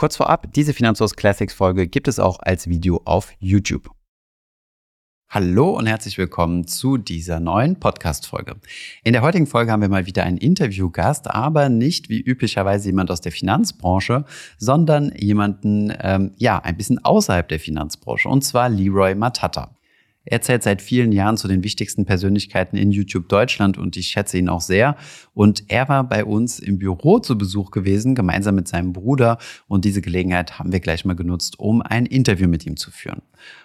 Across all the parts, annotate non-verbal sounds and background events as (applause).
Kurz vorab, diese Finanzhaus Classics Folge gibt es auch als Video auf YouTube. Hallo und herzlich willkommen zu dieser neuen Podcast-Folge. In der heutigen Folge haben wir mal wieder einen Interviewgast, aber nicht wie üblicherweise jemand aus der Finanzbranche, sondern jemanden, ähm, ja, ein bisschen außerhalb der Finanzbranche, und zwar Leroy Matata. Er zählt seit vielen Jahren zu den wichtigsten Persönlichkeiten in YouTube Deutschland und ich schätze ihn auch sehr. Und er war bei uns im Büro zu Besuch gewesen, gemeinsam mit seinem Bruder. Und diese Gelegenheit haben wir gleich mal genutzt, um ein Interview mit ihm zu führen.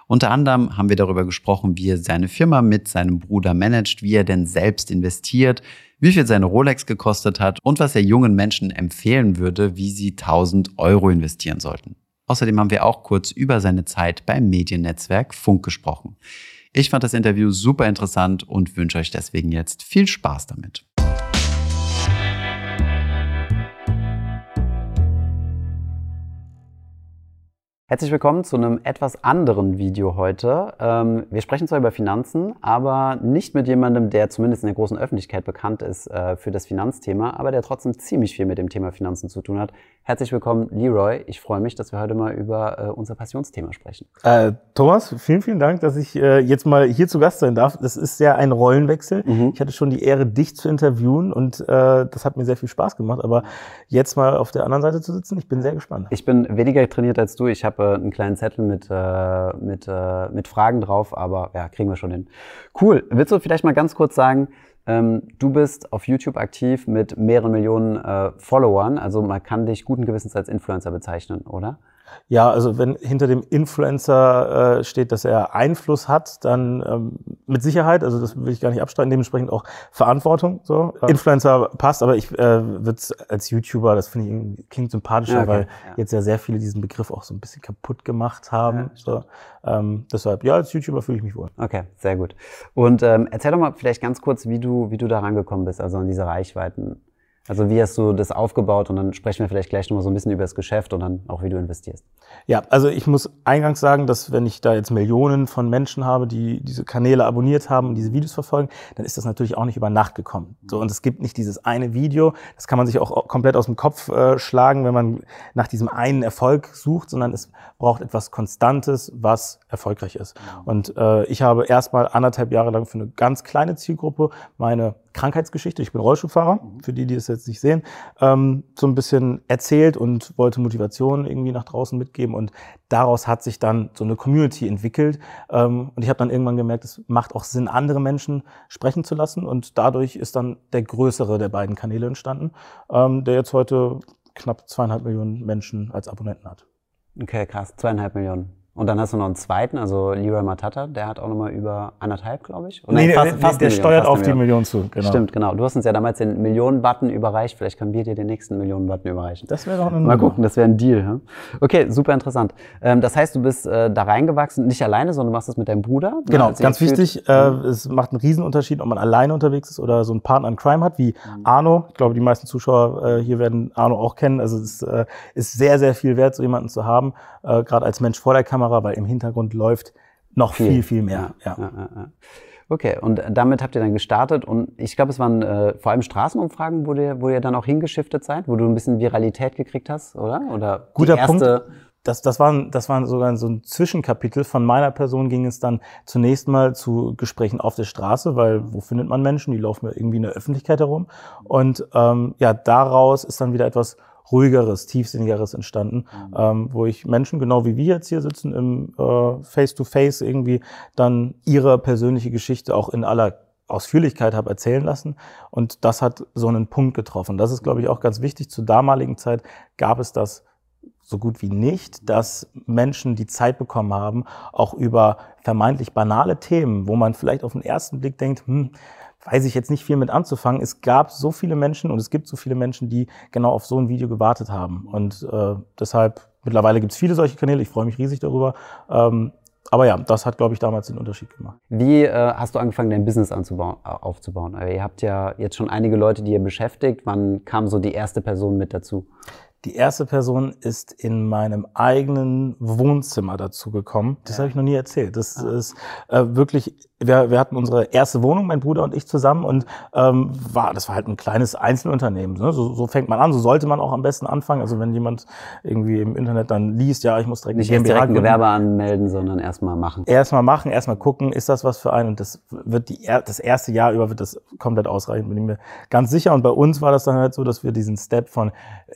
Unter anderem haben wir darüber gesprochen, wie er seine Firma mit seinem Bruder managt, wie er denn selbst investiert, wie viel seine Rolex gekostet hat und was er jungen Menschen empfehlen würde, wie sie 1000 Euro investieren sollten. Außerdem haben wir auch kurz über seine Zeit beim Mediennetzwerk Funk gesprochen. Ich fand das Interview super interessant und wünsche euch deswegen jetzt viel Spaß damit. Herzlich willkommen zu einem etwas anderen Video heute. Ähm, wir sprechen zwar über Finanzen, aber nicht mit jemandem, der zumindest in der großen Öffentlichkeit bekannt ist äh, für das Finanzthema, aber der trotzdem ziemlich viel mit dem Thema Finanzen zu tun hat. Herzlich willkommen, Leroy. Ich freue mich, dass wir heute mal über äh, unser Passionsthema sprechen. Äh, Thomas, vielen, vielen Dank, dass ich äh, jetzt mal hier zu Gast sein darf. Das ist ja ein Rollenwechsel. Mhm. Ich hatte schon die Ehre, dich zu interviewen und äh, das hat mir sehr viel Spaß gemacht. Aber jetzt mal auf der anderen Seite zu sitzen, ich bin sehr gespannt. Ich bin weniger trainiert als du. Ich habe habe einen kleinen Zettel mit, äh, mit, äh, mit Fragen drauf, aber ja, kriegen wir schon hin. Cool. Willst du vielleicht mal ganz kurz sagen, ähm, du bist auf YouTube aktiv mit mehreren Millionen äh, Followern, also man kann dich guten Gewissens als Influencer bezeichnen, oder? Ja, also wenn hinter dem Influencer äh, steht, dass er Einfluss hat, dann ähm, mit Sicherheit, also das will ich gar nicht abstreiten, dementsprechend auch Verantwortung. So. Ja. Influencer passt, aber ich äh, würde als YouTuber, das finde ich klingt sympathischer, ja, okay. weil ja. jetzt ja sehr viele diesen Begriff auch so ein bisschen kaputt gemacht haben. so. ähm, deshalb, ja, als YouTuber fühle ich mich wohl. Okay, sehr gut. Und ähm, erzähl doch mal vielleicht ganz kurz, wie du, wie du da rangekommen bist, also an diese Reichweiten. Also wie hast du das aufgebaut und dann sprechen wir vielleicht gleich nochmal so ein bisschen über das Geschäft und dann auch, wie du investierst. Ja, also ich muss eingangs sagen, dass wenn ich da jetzt Millionen von Menschen habe, die diese Kanäle abonniert haben und diese Videos verfolgen, dann ist das natürlich auch nicht über Nacht gekommen. So, und es gibt nicht dieses eine Video, das kann man sich auch komplett aus dem Kopf äh, schlagen, wenn man nach diesem einen Erfolg sucht, sondern es braucht etwas Konstantes, was erfolgreich ist. Und äh, ich habe erstmal anderthalb Jahre lang für eine ganz kleine Zielgruppe meine Krankheitsgeschichte, ich bin Rollstuhlfahrer, mhm. für die, die es jetzt nicht sehen, ähm, so ein bisschen erzählt und wollte Motivation irgendwie nach draußen mitgeben. Und daraus hat sich dann so eine Community entwickelt. Ähm, und ich habe dann irgendwann gemerkt, es macht auch Sinn, andere Menschen sprechen zu lassen. Und dadurch ist dann der größere der beiden Kanäle entstanden, ähm, der jetzt heute knapp zweieinhalb Millionen Menschen als Abonnenten hat. Okay, krass, zweieinhalb Millionen. Und dann hast du noch einen zweiten, also Leroy Matata, der hat auch nochmal über anderthalb, glaube ich. Oder nee, fast, nee, fast der Million, steuert auf die Million zu. Genau. Stimmt, genau. Du hast uns ja damals den Millionen-Button überreicht. Vielleicht können wir dir den nächsten Millionen-Button überreichen. Das wäre doch eine Mal gucken, das wäre ein Deal. Ja? Okay, super interessant. Ähm, das heißt, du bist äh, da reingewachsen, nicht alleine, sondern du machst das mit deinem Bruder. Genau, also ganz wichtig. Äh, es macht einen Riesenunterschied, ob man alleine unterwegs ist oder so einen Partner in Crime hat, wie mhm. Arno. Ich glaube, die meisten Zuschauer äh, hier werden Arno auch kennen. Also es äh, ist sehr, sehr viel wert, so jemanden zu haben, äh, gerade als Mensch vor der Kamera, weil im Hintergrund und läuft noch viel, viel, viel mehr. Ja. Ja. Ja, okay, und damit habt ihr dann gestartet und ich glaube, es waren äh, vor allem Straßenumfragen, wo ihr, wo ihr dann auch hingeschiftet seid, wo du ein bisschen Viralität gekriegt hast, oder? Oder Guter Punkt. Das, das, waren, das waren sogar so ein Zwischenkapitel. Von meiner Person ging es dann zunächst mal zu Gesprächen auf der Straße, weil wo findet man Menschen? Die laufen irgendwie in der Öffentlichkeit herum. Und ähm, ja, daraus ist dann wieder etwas ruhigeres, tiefsinnigeres entstanden, mhm. ähm, wo ich Menschen, genau wie wir jetzt hier sitzen, im äh, Face-to-Face -face irgendwie dann ihre persönliche Geschichte auch in aller Ausführlichkeit habe erzählen lassen. Und das hat so einen Punkt getroffen. Das ist, glaube ich, auch ganz wichtig. Zur damaligen Zeit gab es das so gut wie nicht, dass Menschen die Zeit bekommen haben, auch über vermeintlich banale Themen, wo man vielleicht auf den ersten Blick denkt, hm, weiß ich jetzt nicht viel mit anzufangen. Es gab so viele Menschen und es gibt so viele Menschen, die genau auf so ein Video gewartet haben. Und äh, deshalb, mittlerweile gibt es viele solche Kanäle, ich freue mich riesig darüber. Ähm, aber ja, das hat, glaube ich, damals den Unterschied gemacht. Wie äh, hast du angefangen, dein Business anzubauen, äh, aufzubauen? Äh, ihr habt ja jetzt schon einige Leute, die ihr beschäftigt. Wann kam so die erste Person mit dazu? Die erste Person ist in meinem eigenen Wohnzimmer dazu gekommen. Das ja. habe ich noch nie erzählt. Das ja. ist äh, wirklich wir, wir hatten unsere erste Wohnung, mein Bruder und ich zusammen und ähm, war, das war halt ein kleines Einzelunternehmen. Ne? So, so fängt man an, so sollte man auch am besten anfangen. Also wenn jemand irgendwie im Internet dann liest, ja, ich muss direkt nicht erst direkt ein Gewerbe anmelden, sondern erstmal machen. Erstmal machen, erstmal gucken, ist das was für einen und das wird die das erste Jahr über wird das komplett ausreichen, bin ich mir ganz sicher. Und bei uns war das dann halt so, dass wir diesen Step von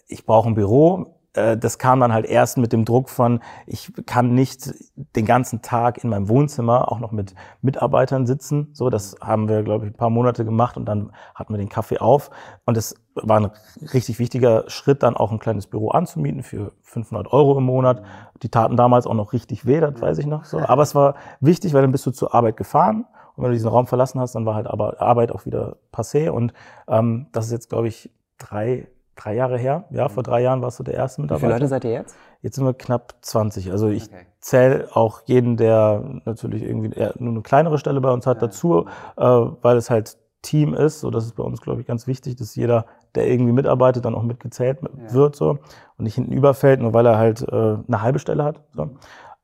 ich brauche ein Büro, äh, das kam dann halt erst mit dem Druck von, ich kann nicht den ganzen Tag in meinem Wohnzimmer auch noch mit Mitarbeitern sitzen. So, das haben wir, glaube ich, ein paar Monate gemacht und dann hatten wir den Kaffee auf. Und es war ein richtig wichtiger Schritt, dann auch ein kleines Büro anzumieten für 500 Euro im Monat. Die taten damals auch noch richtig weh, das weiß ich noch so. Aber es war wichtig, weil dann bist du zur Arbeit gefahren. Und wenn du diesen Raum verlassen hast, dann war halt Arbeit auch wieder passé. Und ähm, das ist jetzt, glaube ich, drei, drei Jahre her. Ja, vor drei Jahren warst du der erste Mitarbeiter. Wie viele Leute seid ihr jetzt? Jetzt sind wir knapp 20. Also ich okay. zähle auch jeden, der natürlich irgendwie nur eine kleinere Stelle bei uns hat, ja. dazu, äh, weil es halt Team ist. So, das ist bei uns, glaube ich, ganz wichtig, dass jeder, der irgendwie mitarbeitet, dann auch mitgezählt ja. wird so und nicht hinten überfällt, nur weil er halt äh, eine halbe Stelle hat. So.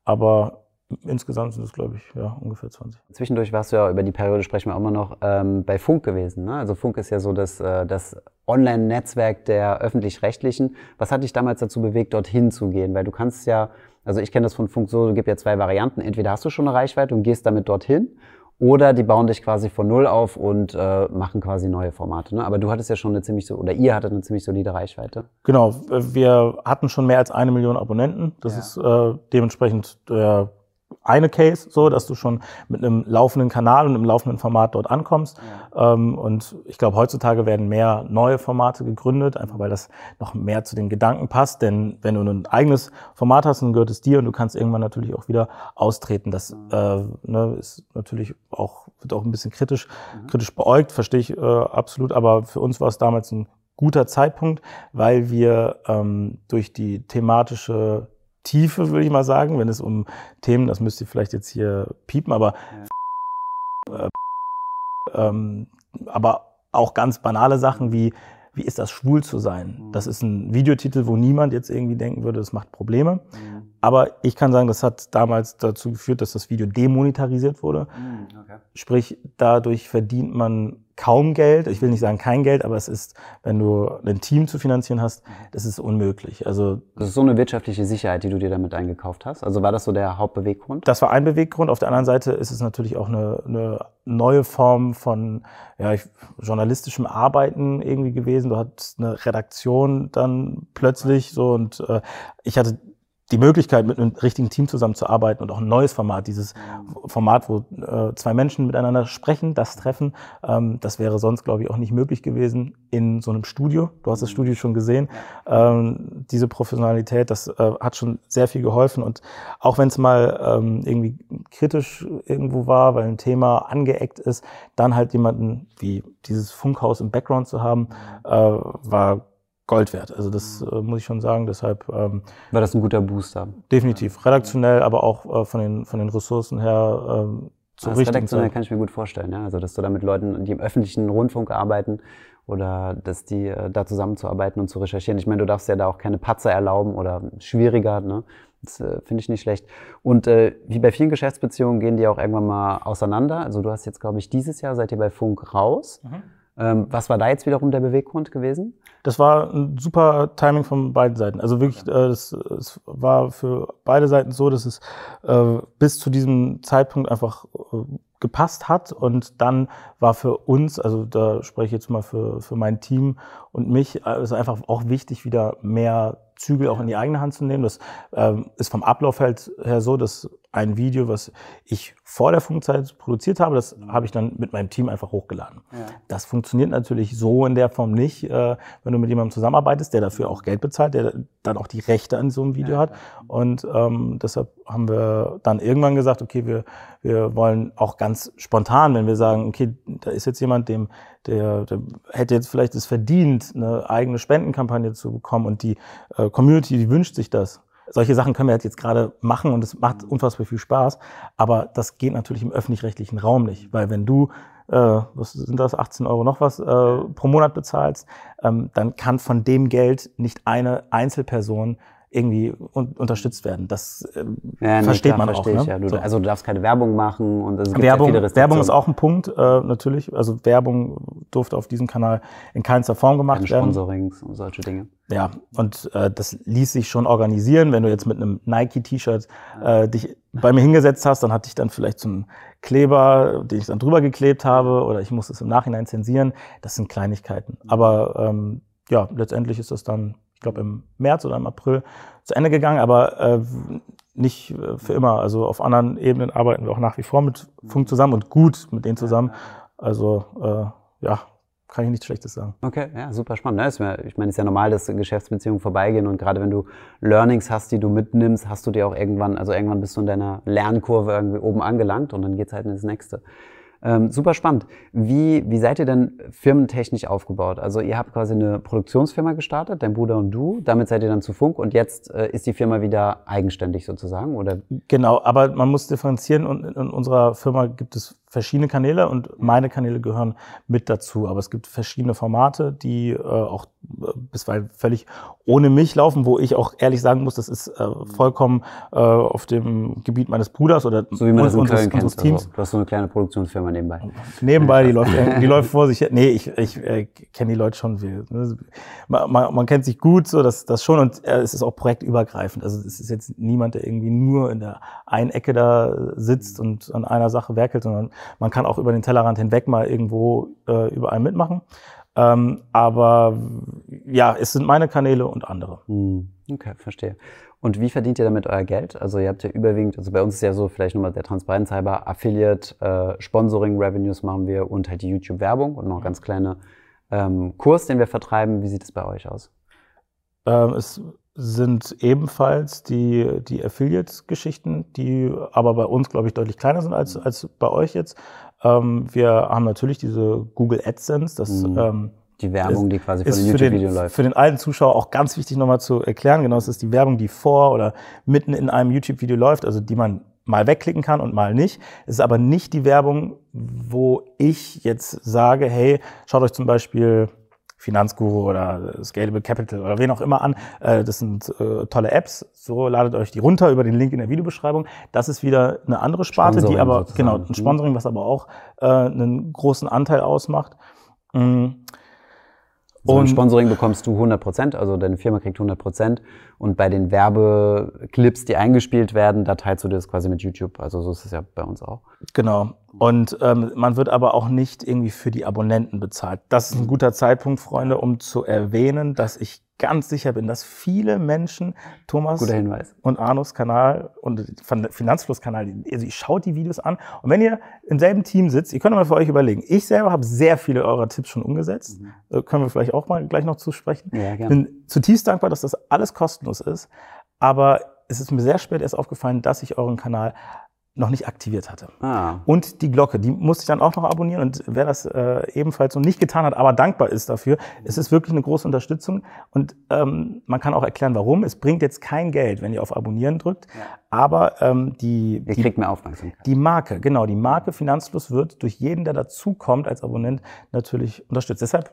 Aber Insgesamt sind es, glaube ich, ja, ungefähr 20. Zwischendurch warst du ja, über die Periode sprechen wir auch immer noch, ähm, bei Funk gewesen. Ne? Also Funk ist ja so das, äh, das Online-Netzwerk der Öffentlich-Rechtlichen. Was hat dich damals dazu bewegt, dorthin zu gehen? Weil du kannst ja, also ich kenne das von Funk so, es gibt ja zwei Varianten. Entweder hast du schon eine Reichweite und gehst damit dorthin oder die bauen dich quasi von Null auf und äh, machen quasi neue Formate. Ne? Aber du hattest ja schon eine ziemlich so, oder ihr hattet eine ziemlich solide Reichweite. Genau, wir hatten schon mehr als eine Million Abonnenten. Das ja. ist äh, dementsprechend der eine Case, so dass du schon mit einem laufenden Kanal und einem laufenden Format dort ankommst. Ja. Ähm, und ich glaube, heutzutage werden mehr neue Formate gegründet, einfach weil das noch mehr zu den Gedanken passt. Denn wenn du ein eigenes Format hast, dann gehört es dir und du kannst irgendwann natürlich auch wieder austreten. Das mhm. äh, ne, ist natürlich auch, wird auch ein bisschen kritisch, mhm. kritisch beäugt, verstehe ich äh, absolut. Aber für uns war es damals ein guter Zeitpunkt, weil wir ähm, durch die thematische Tiefe, würde ich mal sagen, wenn es um Themen, das müsst ihr vielleicht jetzt hier piepen, aber, ja. äh, ähm, aber auch ganz banale Sachen wie, wie ist das schwul zu sein? Mhm. Das ist ein Videotitel, wo niemand jetzt irgendwie denken würde, das macht Probleme. Mhm. Aber ich kann sagen, das hat damals dazu geführt, dass das Video demonetarisiert wurde. Mhm, okay. Sprich, dadurch verdient man kaum Geld. Ich will nicht sagen kein Geld, aber es ist, wenn du ein Team zu finanzieren hast, das ist unmöglich. Also das ist so eine wirtschaftliche Sicherheit, die du dir damit eingekauft hast. Also war das so der Hauptbeweggrund? Das war ein Beweggrund. Auf der anderen Seite ist es natürlich auch eine, eine neue Form von ja, journalistischem Arbeiten irgendwie gewesen. Du hattest eine Redaktion dann plötzlich so und äh, ich hatte die Möglichkeit, mit einem richtigen Team zusammenzuarbeiten und auch ein neues Format, dieses Format, wo äh, zwei Menschen miteinander sprechen, das treffen, ähm, das wäre sonst, glaube ich, auch nicht möglich gewesen in so einem Studio. Du hast das Studio schon gesehen. Ähm, diese Professionalität, das äh, hat schon sehr viel geholfen. Und auch wenn es mal ähm, irgendwie kritisch irgendwo war, weil ein Thema angeeckt ist, dann halt jemanden wie dieses Funkhaus im Background zu haben, äh, war Gold wert. Also das mhm. äh, muss ich schon sagen. Deshalb ähm, war das ein guter Booster. Definitiv, redaktionell, aber auch äh, von den von den Ressourcen her ähm, zu das redaktionell kann ich mir gut vorstellen. Ja? Also dass du da mit Leuten, die im öffentlichen Rundfunk arbeiten oder dass die äh, da zusammenzuarbeiten und zu recherchieren. Ich meine, du darfst ja da auch keine Patzer erlauben oder schwieriger. Ne? Das äh, finde ich nicht schlecht. Und äh, wie bei vielen Geschäftsbeziehungen gehen die auch irgendwann mal auseinander. Also du hast jetzt, glaube ich, dieses Jahr seid ihr bei Funk raus. Mhm. Ähm, was war da jetzt wiederum der Beweggrund gewesen? Das war ein super Timing von beiden Seiten. Also wirklich, äh, es, es war für beide Seiten so, dass es äh, bis zu diesem Zeitpunkt einfach äh, gepasst hat. Und dann war für uns, also da spreche ich jetzt mal für, für mein Team und mich, äh, ist einfach auch wichtig, wieder mehr Zügel auch in die eigene Hand zu nehmen. Das ähm, ist vom Ablauf halt her so, dass ein Video, was ich vor der Funkzeit produziert habe, das habe ich dann mit meinem Team einfach hochgeladen. Ja. Das funktioniert natürlich so in der Form nicht, äh, wenn du mit jemandem zusammenarbeitest, der dafür auch Geld bezahlt, der dann auch die Rechte an so einem Video ja. hat. Und ähm, deshalb haben wir dann irgendwann gesagt, okay, wir, wir wollen auch ganz spontan, wenn wir sagen, okay, da ist jetzt jemand, dem der, der hätte jetzt vielleicht es verdient, eine eigene Spendenkampagne zu bekommen und die äh, Community, die wünscht sich das. Solche Sachen können wir halt jetzt gerade machen und es macht unfassbar viel Spaß, aber das geht natürlich im öffentlich-rechtlichen Raum nicht, weil wenn du äh, was sind das, 18 Euro noch was, äh, pro Monat bezahlst, ähm, dann kann von dem Geld nicht eine Einzelperson irgendwie un unterstützt werden. Das äh, ja, nee, versteht klar, man verstehe auch. Ich, Ne? ja. du, So. Also du darfst keine Werbung machen und es gibt Werbung, ja. Werbung ist auch ein Punkt, äh, natürlich. Also Werbung durfte auf diesem Kanal in keinster Form gemacht keine werden. Sponsorings und solche Dinge. Ja, und äh, das ließ sich schon organisieren. Wenn du jetzt mit einem Nike-T-Shirt äh, dich bei mir hingesetzt hast, dann hatte ich dann vielleicht so einen Kleber, den ich dann drüber geklebt habe, oder ich muss es im Nachhinein zensieren. Das sind Kleinigkeiten. Aber ähm, ja, letztendlich ist das dann, ich glaube, im März oder im April zu Ende gegangen, aber äh, nicht äh, für immer. Also auf anderen Ebenen arbeiten wir auch nach wie vor mit Funk zusammen und gut mit denen zusammen. Also äh, ja, kann ich nichts Schlechtes sagen. Okay, ja, super spannend. Ne? Ist mir- Ich meine, es ist ja normal, dass Geschäftsbeziehungen vorbeigehen und gerade wenn du Learnings hast, die du mitnimmst, hast du dir auch irgendwann, also irgendwann bist du in deiner Lernkurve irgendwie oben angelangt und dann geht's halt ins nächste. Ähm, super spannend. Wie, wie seid ihr denn firmentechnisch aufgebaut? Also ihr habt quasi eine Produktionsfirma gestartet, dein Bruder und du. Damit seid ihr dann zu Funk und jetzt äh, ist die Firma wieder eigenständig sozusagen, oder? Genau, aber man muss differenzieren und in unserer Firma gibt es verschiedene Kanäle und meine Kanäle gehören mit dazu. Aber es gibt verschiedene Formate, die äh, auch äh, bisweilen völlig ohne mich laufen, wo ich auch ehrlich sagen muss, das ist äh, vollkommen äh, auf dem Gebiet meines Bruders oder So wie man das in unseres, Köln kennt. unseres Teams. Also, du hast so eine kleine Produktionsfirma nebenbei. Nebenbei, die (laughs) läuft, die läuft vor sich. Nee, ich, ich äh, kenne die Leute schon. Wir, ne, man, man, man kennt sich gut, so das, das schon. Und äh, es ist auch projektübergreifend. Also es ist jetzt niemand, der irgendwie nur in der einen Ecke da sitzt und an einer Sache werkelt, sondern man kann auch über den Tellerrand hinweg mal irgendwo äh, überall mitmachen. Ähm, aber ja, es sind meine Kanäle und andere. Hm, Okay, verstehe. Und wie verdient ihr damit euer Geld? Also ihr habt ja überwiegend, also bei uns ist ja so, vielleicht nochmal der Transparenz halber, Affiliate, äh, Sponsoring, Revenues machen wir und halt die YouTube-Werbung und noch ganz kleine ähm, Kurs, den wir vertreiben. Wie sieht es bei euch aus? Ähm, es sind ebenfalls die, die Affiliate-Geschichten, die aber bei uns, glaube ich, deutlich kleiner sind als, als bei euch jetzt. Ähm, wir haben natürlich diese Google AdSense, das Mhm. ähm, Die Werbung, die quasi ist dem YouTube-Video läuft. für den alten Zuschauer auch ganz wichtig nochmal zu erklären. Genau, es ist die Werbung, die vor oder mitten in einem YouTube-Video läuft, also die man mal wegklicken kann und mal nicht. Es ist aber nicht die Werbung, wo ich jetzt sage, hey, schaut euch zum Beispiel Finanzguru oder Scalable Capital oder wen auch immer an. Äh, Das sind äh, tolle Apps. So ladet euch die runter über den Link in der Videobeschreibung. Das ist wieder eine andere Sparte, die aber sozusagen. genau Mhm. ein Sponsoring, was aber auch äh, einen großen Anteil ausmacht. Mm. So Und- Sponsoring bekommst du 100 Prozent, also deine Firma kriegt 100 Prozent. Und bei den Werbeclips, die eingespielt werden, da teilst du das quasi mit YouTube. Also so ist es ja bei uns auch. Genau. Und ähm, man wird aber auch nicht irgendwie für die Abonnenten bezahlt. Das ist ein guter Zeitpunkt, Freunde, um zu erwähnen, dass ich ganz sicher bin, dass viele Menschen Thomas Guter Hinweis. und Arnos Kanal und Finanzfluss-Kanal, also ihr schaut die Videos an und wenn ihr im selben Team sitzt, ihr könnt mal für euch überlegen. Ich selber habe sehr viele eurer Tipps schon umgesetzt. Äh, können wir vielleicht auch mal gleich noch zusprechen. Ja, Ich gerne. bin zutiefst dankbar, dass das alles kostenlos ist, aber es ist mir sehr spät erst aufgefallen, dass ich euren Kanal noch nicht aktiviert hatte. Ah, Und die Glocke, die musste ich dann auch noch abonnieren. Und wer das äh, ebenfalls noch nicht getan hat, aber dankbar ist dafür, es ist wirklich eine große Unterstützung. Und ähm, man kann auch erklären, warum. Es bringt jetzt kein Geld, wenn ihr auf Abonnieren drückt. Aber ähm, die, ihr die, kriegt mehr Aufmerksamkeit. die Marke, genau, die Marke Finanzfluss wird durch jeden, der dazukommt als Abonnent, natürlich unterstützt. Deshalb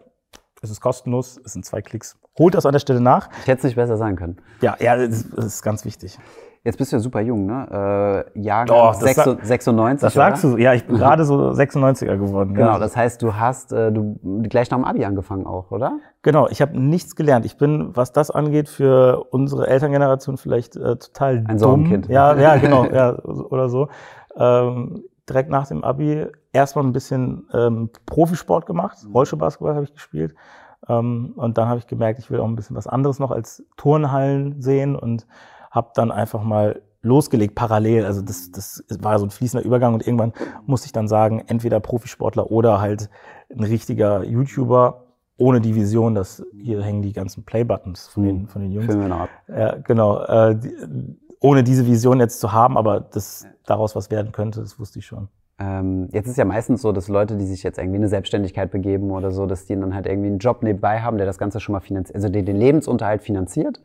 ist es kostenlos, es sind zwei Klicks. Holt das an der Stelle nach. Ich hätte es nicht besser sagen können. Ja, ja, ist, das ist ganz wichtig. Jetzt bist du ja super jung, ne? Äh, Jahrgang Doch, das 6, sa- 96. Das sagst oder? du. Ja, ich bin (laughs) gerade so 96er geworden. Genau, ja. das heißt, du hast äh, du gleich nach dem Abi angefangen auch, oder? Genau, ich habe nichts gelernt. Ich bin, was das angeht, für unsere Elterngeneration vielleicht äh, total Ein dumm. Sorgenkind. Ja, ja, (laughs) genau, ja, oder so. Ähm, direkt nach dem Abi erstmal ein bisschen ähm, Profisport gemacht. Mhm. Rollstuhlbasketball habe ich gespielt. Ähm, und dann habe ich gemerkt, ich will auch ein bisschen was anderes noch als Turnhallen sehen und habe dann einfach mal losgelegt parallel. Also das, das war so ein fließender Übergang und irgendwann musste ich dann sagen, entweder Profisportler oder halt ein richtiger YouTuber ohne die Vision, dass hier hängen die ganzen Play-Buttons von den, von den Jungs. Ab. Ja, genau. Äh, die, ohne diese Vision jetzt zu haben, aber dass daraus was werden könnte, das wusste ich schon. Ähm, jetzt ist ja meistens so, dass Leute, die sich jetzt irgendwie in eine Selbstständigkeit begeben oder so, dass die dann halt irgendwie einen Job nebenbei haben, der das Ganze schon mal finanziert, also den, den Lebensunterhalt finanziert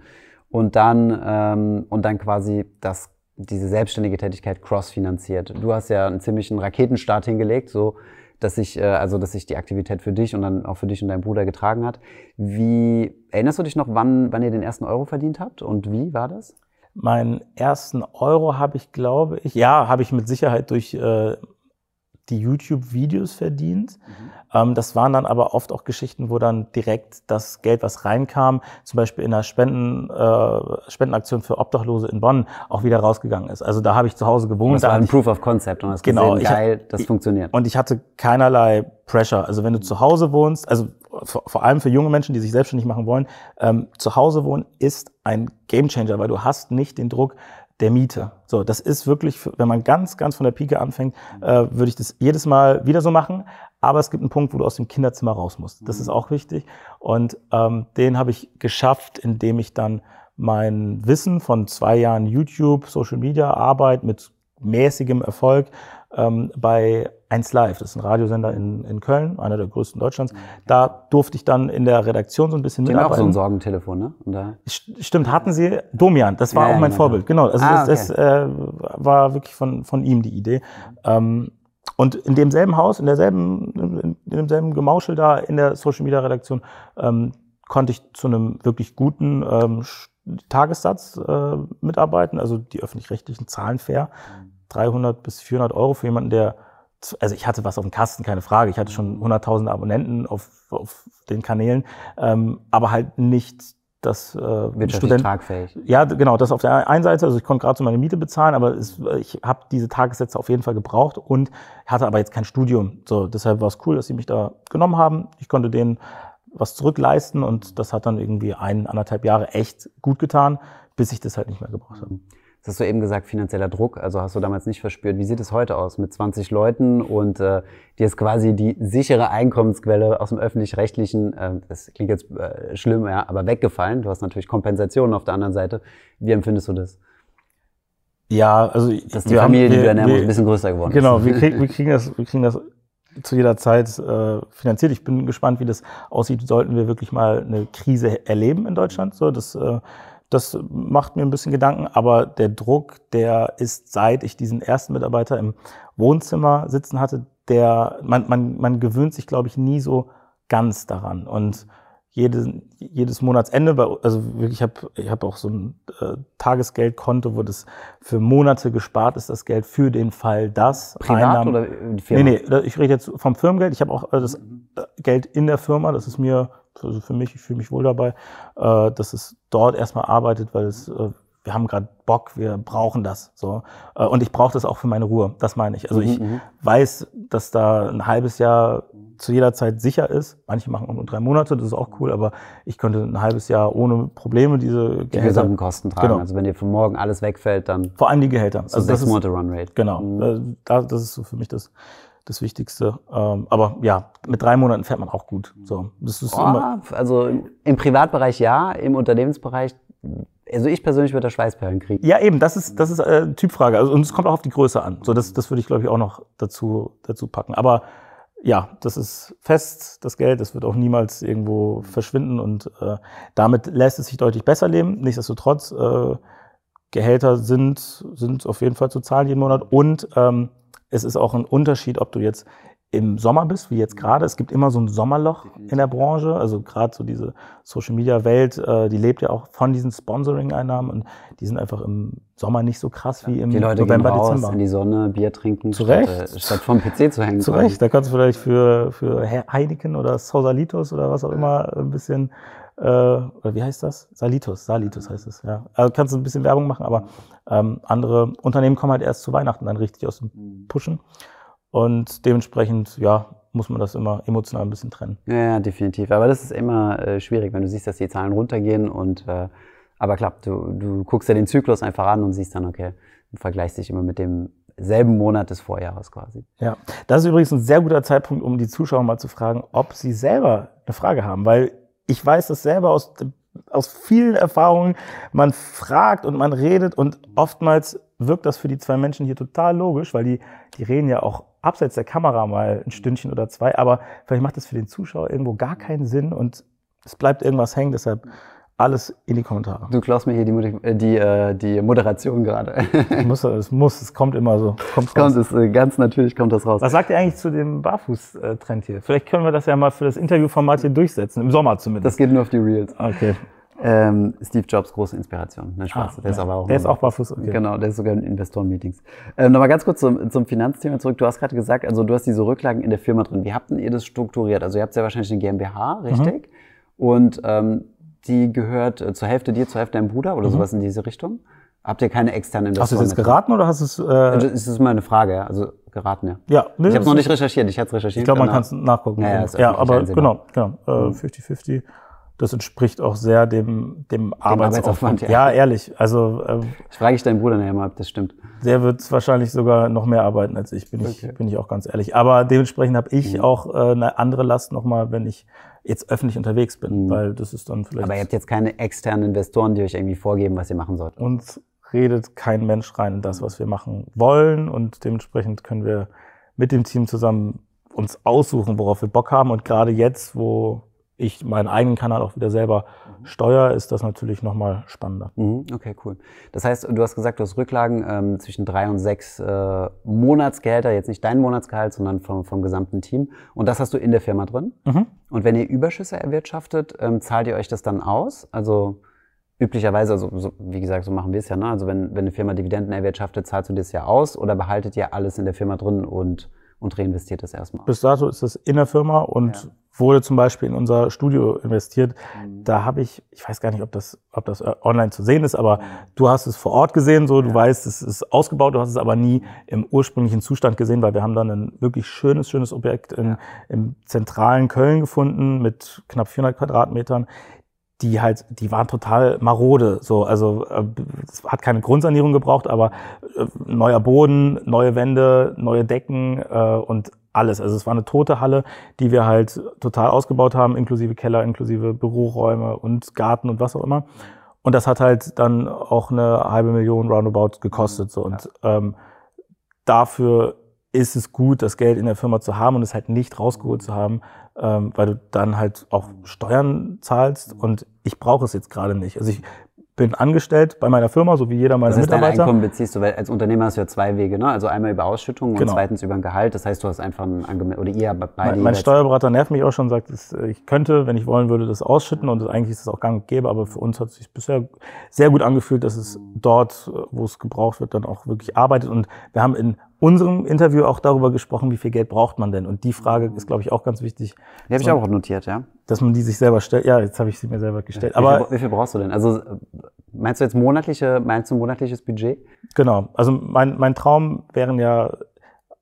und dann, ähm, und dann quasi das, diese selbstständige Tätigkeit cross-finanziert. Du hast ja einen ziemlichen Raketenstart hingelegt, so dass sich, äh, also dass sich die Aktivität für dich und dann auch für dich und deinen Bruder getragen hat. Wie erinnerst du dich noch, wann, wann ihr den ersten Euro verdient habt und wie war das? Meinen ersten Euro habe ich, glaube ich, ja, habe ich mit Sicherheit durch äh, die YouTube-Videos verdient. Mhm. Ähm, das waren dann aber oft auch Geschichten, wo dann direkt das Geld, was reinkam, zum Beispiel in einer Spenden, äh, Spendenaktion für Obdachlose in Bonn, auch wieder rausgegangen ist. Also da habe ich zu Hause gewohnt. Das war ein Proof of Concept und das genau, gesehen, geil, das ich, funktioniert. Und ich hatte keinerlei Pressure. Also wenn du zu Hause wohnst, also vor allem für junge Menschen, die sich selbstständig machen wollen, ähm, zu Hause wohnen ist ein Gamechanger, weil du hast nicht den Druck, der Miete. So, das ist wirklich, wenn man ganz, ganz von der Pike anfängt, äh, würde ich das jedes Mal wieder so machen. Aber es gibt einen Punkt, wo du aus dem Kinderzimmer raus musst. Das ist auch wichtig. Und ähm, den habe ich geschafft, indem ich dann mein Wissen von zwei Jahren YouTube, Social Media Arbeit mit mäßigem Erfolg ähm, bei 1 Live, das ist ein Radiosender in, in Köln, einer der größten Deutschlands. Da durfte ich dann in der Redaktion so ein bisschen Die mitarbeiten. auch so ein Sorgentelefon, ne? Und da Stimmt, hatten sie. Domian, das war ja, auch mein ja, Vorbild, genau. Also ah, das, okay. das äh, war wirklich von, von ihm die Idee. Ähm, und in demselben Haus, in derselben, in demselben Gemauschel da in der Social Media Redaktion ähm, konnte ich zu einem wirklich guten ähm, Tagessatz äh, mitarbeiten, also die öffentlich-rechtlichen Zahlen fair. 300 bis 400 Euro für jemanden, der, also ich hatte was auf dem Kasten, keine Frage. Ich hatte schon 100.000 Abonnenten auf, auf den Kanälen, ähm, aber halt nicht das äh, Student tragfähig. Ja, genau, das auf der einen Seite, also ich konnte gerade so meine Miete bezahlen, aber es, ich habe diese Tagessätze auf jeden Fall gebraucht und hatte aber jetzt kein Studium. So, deshalb war es cool, dass sie mich da genommen haben. Ich konnte denen was zurückleisten und das hat dann irgendwie ein, anderthalb Jahre echt gut getan, bis ich das halt nicht mehr gebraucht habe. Das hast du eben gesagt, finanzieller Druck, also hast du damals nicht verspürt. Wie sieht es heute aus mit 20 Leuten und äh, dir ist quasi die sichere Einkommensquelle aus dem öffentlich-rechtlichen, äh, das klingt jetzt äh, schlimm, ja, aber weggefallen. Du hast natürlich Kompensationen auf der anderen Seite. Wie empfindest du das? Ja, also dass die Familie, haben, wir, die du ernähren musst, ein bisschen größer geworden genau, ist. Genau, wir, krieg, (laughs) wir kriegen das, wir kriegen das zu jeder Zeit äh, finanziert. Ich bin gespannt, wie das aussieht. Sollten wir wirklich mal eine Krise erleben in Deutschland? So, das äh, das macht mir ein bisschen Gedanken, aber der Druck, der ist, seit ich diesen ersten Mitarbeiter im Wohnzimmer sitzen hatte, der, man, man, man gewöhnt sich, glaube ich, nie so ganz daran. Und jedes, jedes Monatsende, also wirklich, ich habe ich hab auch so ein äh, Tagesgeldkonto, wo das für Monate gespart ist, das Geld für den Fall, dass Privat Einnahmen, oder die Firma? Nee, nee, ich rede jetzt vom Firmengeld. Ich habe auch äh, das äh, Geld in der Firma, das ist mir also für mich, ich fühle mich wohl dabei, äh, dass es dort erstmal arbeitet, weil es, äh, wir haben gerade Bock, wir brauchen das. So. Äh, und ich brauche das auch für meine Ruhe, das meine ich. Also mhm, ich mhm. weiß, dass da ein halbes Jahr zu jeder Zeit sicher ist. Manche machen auch nur drei Monate, das ist auch cool, aber ich könnte ein halbes Jahr ohne Probleme diese die gesamten Kosten tragen. Genau. Also wenn dir von morgen alles wegfällt, dann vor allem die Gehälter. So also sechs Monate Runrate. Genau, mhm. Äh, das ist so für mich das das Wichtigste. Ähm, aber ja, mit drei Monaten fährt man auch gut. So, das ist oh, immer also im Privatbereich ja, im Unternehmensbereich also ich persönlich würde da Schweißperlen kriegen. Ja, eben, das ist, das ist äh, Typfrage. Also, und es kommt auch auf die Größe an. So, das, das würde ich, glaube ich, auch noch dazu, dazu packen. Aber ja, das ist fest, das Geld, das wird auch niemals irgendwo verschwinden und äh, damit lässt es sich deutlich besser leben. Nichtsdestotrotz, äh, Gehälter sind, sind auf jeden Fall zu zahlen jeden Monat und ähm, es ist auch ein Unterschied, ob du jetzt im Sommer bist, wie jetzt gerade. Es gibt immer so ein Sommerloch in der Branche. Also gerade so diese Social Media Welt, äh, die lebt ja auch von diesen Sponsoring-Einnahmen und die sind einfach im Sommer nicht so krass wie im die Leute November, gehen raus, Dezember. in die Sonne, Bier trinken, zu Recht. Statt, äh, statt vom PC zu hängen. Zu Recht. Da kannst du vielleicht für, für Heineken oder Sausalitos oder was auch immer ein bisschen äh, oder wie heißt das? Salitus, Salitus heißt es, ja. Also kannst du ein bisschen Werbung machen, aber ähm, andere Unternehmen kommen halt erst zu Weihnachten dann richtig aus dem mhm. Pushen. Und dementsprechend, ja, muss man das immer emotional ein bisschen trennen. Ja, definitiv. Aber das ist immer äh, schwierig, wenn du siehst, dass die Zahlen runtergehen und äh, aber klar, du, du guckst ja den Zyklus einfach an und siehst dann, okay, du vergleichst dich immer mit dem selben Monat des Vorjahres quasi. Ja, das ist übrigens ein sehr guter Zeitpunkt, um die Zuschauer mal zu fragen, ob sie selber eine Frage haben, weil ich weiß das selber aus, aus vielen Erfahrungen. Man fragt und man redet und oftmals wirkt das für die zwei Menschen hier total logisch, weil die, die reden ja auch abseits der Kamera mal ein Stündchen oder zwei, aber vielleicht macht das für den Zuschauer irgendwo gar keinen Sinn und es bleibt irgendwas hängen. Deshalb alles in die Kommentare. Du klaust mir hier die, äh, die, äh, die Moderation gerade. Es muss, (laughs) es muss, es kommt immer so. Kommt kommt es, äh, ganz natürlich kommt das raus. Was sagt ihr eigentlich zu dem Barfuß-Trend hier? Vielleicht können wir das ja mal für das Interviewformat hier durchsetzen, im Sommer Das zumindest. geht nur auf die Reels. okay. Ähm, Steve Jobs, große Inspiration. Nein, Spaß. Ah, der ist aber auch. Der ist auch barfuß, okay. Genau, der ist sogar in Investoren-Meetings. Ähm, Nochmal ganz kurz zum, zum Finanzthema zurück. Du hast gerade gesagt, also du hast diese Rücklagen in der Firma drin. Wie habt denn ihr das strukturiert? Also ihr habt ja wahrscheinlich eine GmbH, richtig? Mhm. Und ähm, die gehört äh, zur Hälfte dir, zur Hälfte deinem Bruder oder sowas in diese Richtung? Habt ihr keine externen Mhm. Hast du Investoren? es jetzt geraten oder hast du es? Äh, Also, es ist mal eine Frage, ja. Also geraten, ja. ja, nee, Ich habe das noch nicht recherchiert, ich hatte es recherchiert. Ich glaube, man genau. kann es nachgucken. Ja, ja, aber genau, genau. Äh, 50-50. Das entspricht auch sehr dem, dem, Arbeitsaufwand, Arbeitsaufwand. ja. ja. ehrlich. Also äh, Ich frage ich deinen Bruder nachher mal, ob das stimmt. der wird wahrscheinlich sogar noch mehr arbeiten als ich, bin, Okay. ich, bin ich auch ganz ehrlich. Aber dementsprechend habe ich Mhm. auch äh, eine andere Last nochmal, wenn ich jetzt öffentlich unterwegs bin, Mhm. weil das ist dann vielleicht. Aber ihr habt jetzt keine externen Investoren, die euch irgendwie vorgeben, was ihr machen sollt. uns redet kein Mensch rein in das, was wir machen wollen und dementsprechend können wir mit dem Team zusammen uns aussuchen, worauf wir Bock haben und gerade jetzt, wo ich meinen eigenen Kanal auch wieder selber steuere, ist das natürlich nochmal spannender. Mhm, Okay, cool. Das heißt, du hast gesagt, du hast Rücklagen ähm, zwischen drei und sechs äh, Monatsgehälter, jetzt nicht dein Monatsgehalt, sondern vom, vom gesamten Team. Und das hast du in der Firma drin. Mhm. Und wenn ihr Überschüsse erwirtschaftet, ähm, zahlt ihr euch das dann aus? Also üblicherweise, also so, wie gesagt, so machen wir es ja. Ne? Also wenn, wenn eine Firma Dividenden erwirtschaftet, zahlst du das ja aus oder behaltet ihr alles in der Firma drin und, und reinvestiert das erstmal? Bis dato ist das in der Firma und Ja. wurde zum Beispiel in unser Studio investiert. Mhm. Da habe ich, ich weiß gar nicht, ob das, ob das äh, online zu sehen ist, aber du hast es vor Ort gesehen, so du Ja. weißt, es ist ausgebaut, du hast es aber nie im ursprünglichen Zustand gesehen, weil wir haben dann ein wirklich schönes, schönes Objekt in, Ja. im zentralen Köln gefunden mit knapp 400 Quadratmetern. Die halt, die waren total marode. So, also äh, es hat keine Grundsanierung gebraucht, aber äh, neuer Boden, neue Wände, neue Decken äh, und alles. Also es war eine tote Halle, die wir halt total ausgebaut haben, inklusive Keller, inklusive Büroräume und Garten und was auch immer. Und das hat halt dann auch eine halbe Million roundabout gekostet. So. Und ähm, dafür ist es gut, das Geld in der Firma zu haben und es halt nicht rausgeholt zu haben, ähm, weil du dann halt auch Steuern zahlst und ich brauche es jetzt gerade nicht. Also ich bin angestellt bei meiner Firma, so wie jeder meiner Das dein Mitarbeiter. Einkommen beziehst du, weil als Unternehmer hast du ja zwei Wege, ne? Also einmal über Ausschüttung und Genau. zweitens über ein Gehalt. Das heißt, du hast einfach ein angemeldet, oder ihr beide Mein, mein Steuerberater nervt mich auch schon, sagt, äh, ich könnte, wenn ich wollen würde, das ausschütten und eigentlich ist es auch gang und gäbe, aber für uns hat es sich bisher sehr gut angefühlt, dass es dort, äh, wo es gebraucht wird, dann auch wirklich arbeitet und wir haben in unserem Interview auch darüber gesprochen, wie viel Geld braucht man denn und die Frage ist, glaube ich, auch ganz wichtig, Die habe ich auch notiert, ja. dass man die sich selber stellt. Ja, jetzt habe ich sie mir selber gestellt. wie, Aber viel, wie viel brauchst du denn? Also meinst du jetzt monatliche, meinst du ein monatliches Budget? Genau. Also mein, mein Traum wären ja,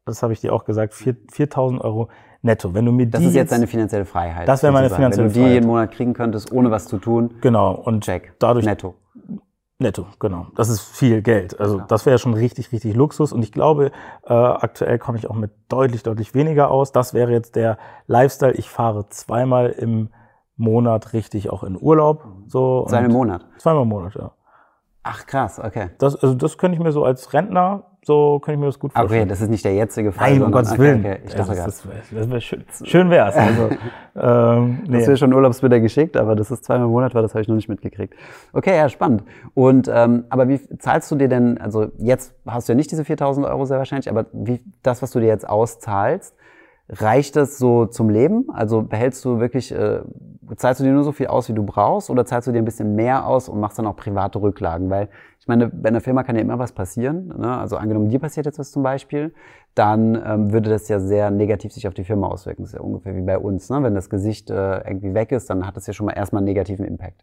das habe ich dir auch gesagt, vier- 4.000 Euro netto. Wenn du mir Das die ist jetzt deine finanzielle Freiheit. Das wäre meine finanzielle Wenn du die Freiheit. jeden Monat kriegen könntest, ohne was zu tun, genau und check. dadurch Netto. Netto, genau. Das ist viel Geld. Also Klar. das wäre schon richtig, richtig Luxus. Und ich glaube, äh, aktuell komme ich auch mit deutlich, deutlich weniger aus. Das wäre jetzt der Lifestyle. Ich fahre zweimal im Monat richtig auch in Urlaub. So Zweimal im Monat. Zweimal im Monat, ja. Ach krass, okay. Das, also das könnte ich mir so als Rentner, so könnte ich mir das gut vorstellen. Okay, das ist nicht der jetzige Fall. Nein, um Gottes okay, Willen. Okay. Ich das, dachte ist- gerade, das, wär- das wär schön, schön wär's. Also, (laughs) ähm, nee. Das wäre schon Urlaubsbilder geschickt, aber das ist zweimal im Monat war, das habe ich noch nicht mitgekriegt. Okay, ja, spannend. Und ähm, aber wie zahlst du dir denn, also jetzt hast du ja nicht diese 4000 Euro sehr wahrscheinlich, aber wie das, was du dir jetzt auszahlst, reicht das so zum Leben? Also behältst du wirklich, äh, zahlst du dir nur so viel aus, wie du brauchst, oder zahlst du dir ein bisschen mehr aus und machst dann auch private Rücklagen? Weil ich meine, bei einer Firma kann ja immer was passieren. Ne? Also angenommen, dir passiert jetzt was zum Beispiel, dann ähm, würde das ja sehr negativ sich auf die Firma auswirken. Das ist ja ungefähr wie bei uns. Ne? Wenn das Gesicht äh, irgendwie weg ist, dann hat das ja schon mal erstmal einen negativen Impact.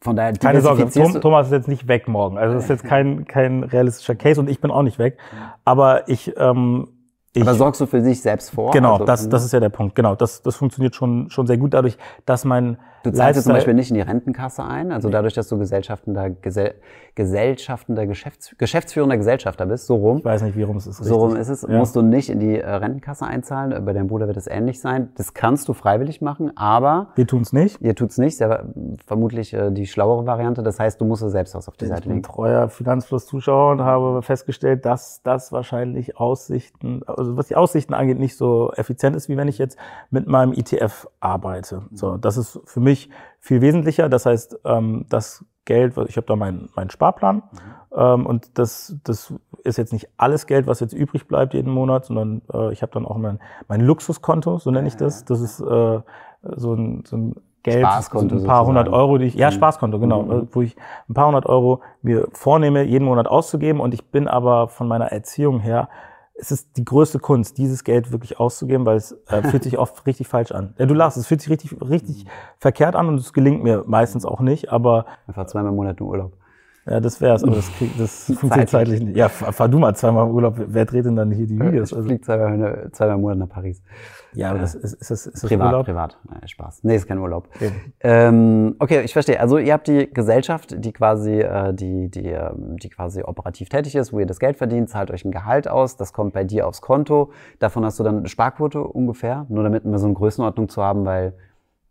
Von daher Keine Sorge, Tom, Thomas ist jetzt nicht weg morgen. Also das ist jetzt (laughs) kein, kein realistischer Case und ich bin auch nicht weg. Aber ich, ähm, ich aber sorgst du für dich selbst vor? genau, Also, das, das ist ja der Punkt. Genau, das, das funktioniert schon, schon sehr gut dadurch, dass mein Du zahlst jetzt zum Beispiel nicht in die Rentenkasse ein, also dadurch, dass du gesellschaftender, Gesell, gesellschaftender Geschäfts, geschäftsführender Gesellschafter bist, so rum. Ich weiß nicht, wie rum es ist. So rum ist es, Ja. musst du nicht in die äh, Rentenkasse einzahlen. Bei deinem Bruder wird es ähnlich sein. Das kannst du freiwillig machen, aber Wir tun's nicht. ihr tut's nicht. Sehr, vermutlich äh, die schlauere Variante. Das heißt, du musst es selbst was auf die Ich Seite bin legen. treuer Finanzfluss-Zuschauer und habe festgestellt, dass das wahrscheinlich Aussichten, also was die Aussichten angeht, nicht so effizient ist, wie wenn ich jetzt mit meinem ETF arbeite. So, das ist für mich viel wesentlicher. Das heißt, ähm, das Geld, ich habe da meinen meinen Sparplan mhm. ähm, und das, das ist jetzt nicht alles Geld, was jetzt übrig bleibt jeden Monat, sondern äh, ich habe dann auch mein, mein Luxuskonto, so nenne ich das. Das ist äh, so ein, so ein Geld, Spaßkonto ein paar hundert Euro, die ich, ja, mhm. Spaßkonto, genau, mhm. wo ich ein paar hundert Euro mir vornehme, jeden Monat auszugeben und ich bin aber von meiner Erziehung her, es ist die größte Kunst, dieses Geld wirklich auszugeben, weil es äh, (laughs) fühlt sich oft richtig falsch an. Ja, du lachst, es fühlt sich richtig, richtig mhm. verkehrt an und es gelingt mir meistens auch nicht, aber. Einfach zweimal im Monat im Urlaub. Ja, das wär's, aber das, krieg, das funktioniert zeitlich nicht. Ja, fahr du mal zweimal im Urlaub. Wer dreht denn dann hier die Videos? Ich also, flieg zweimal, zweimal im Monat nach Paris. Ja, aber das ist, ist, das, ist das privat, Urlaub? Privat, Nein, Spaß. Nee, ist kein Urlaub. Okay. Ähm, okay, ich verstehe. Also ihr habt die Gesellschaft, die quasi, äh, die, die, ähm, die quasi operativ tätig ist, wo ihr das Geld verdient, zahlt euch ein Gehalt aus, das kommt bei dir aufs Konto. Davon hast du dann eine Sparquote ungefähr, nur damit wir so eine Größenordnung zu haben, weil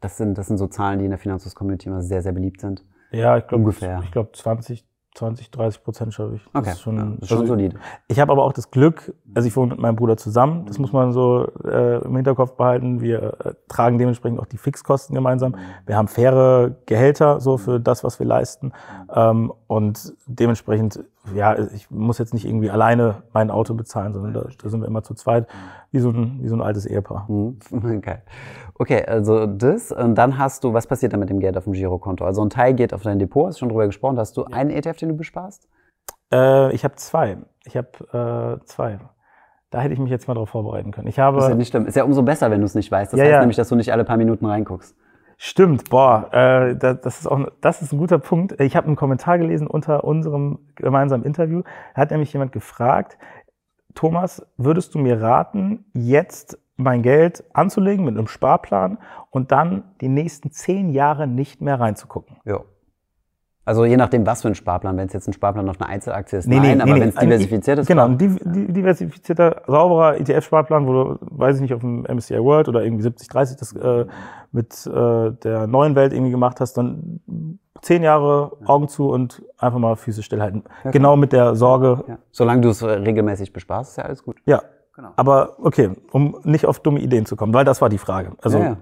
das sind, das sind so Zahlen, die in der Finanzhaus-Community immer sehr, sehr beliebt sind. Ja, ich glaube, ich glaube 20, 20, 30 Prozent schaffe ich. Okay, das ist schon, ja, das ist schon also, solide. Ich habe aber auch das Glück, also ich wohne mit meinem Bruder zusammen, das muss man so äh, im Hinterkopf behalten. Wir äh, tragen dementsprechend auch die Fixkosten gemeinsam. Wir haben faire Gehälter so für das, was wir leisten. Ähm, und dementsprechend, ja, ich muss jetzt nicht irgendwie alleine mein Auto bezahlen, sondern da, da sind wir immer zu zweit, wie so ein, wie so ein altes Ehepaar. Mhm. (laughs) Okay. Okay, also das. Und dann hast du, was passiert dann mit dem Geld auf dem Girokonto? Also ein Teil geht auf dein Depot, hast du schon drüber gesprochen. Hast du einen ETF, den du besparst? Äh, ich habe zwei. Ich habe äh, zwei. Da hätte ich mich jetzt mal darauf vorbereiten können. Ich habe, ist ja nicht schlimm. Ist ja umso besser, wenn du es nicht weißt. Das ja, heißt ja. nämlich, dass du nicht alle paar Minuten reinguckst. Stimmt, boah, äh, das, ist auch, das ist ein guter Punkt. Ich habe einen Kommentar gelesen unter unserem gemeinsamen Interview. Da hat nämlich jemand gefragt, Thomas, würdest du mir raten, jetzt mein Geld anzulegen mit einem Sparplan und dann die nächsten zehn Jahre nicht mehr reinzugucken. Ja. Also je nachdem, was für ein Sparplan. Wenn es jetzt ein Sparplan auf einer Einzelaktie ist, nee, nein, nee, aber nee, wenn es diversifiziert ist. Genau, ein diversifizierter, sauberer ETF-Sparplan, wo du, weiß ich nicht, auf dem MSCI World oder irgendwie 70, 30 das äh, mit äh, der neuen Welt irgendwie gemacht hast, dann zehn Jahre Augen zu und einfach mal Füße stillhalten. Ja, genau mit der Sorge. Ja. Solange du es regelmäßig besparst, ist ja alles gut. Ja, Genau. Aber okay, um nicht auf dumme Ideen zu kommen, weil das war die Frage. Also, ja, ja.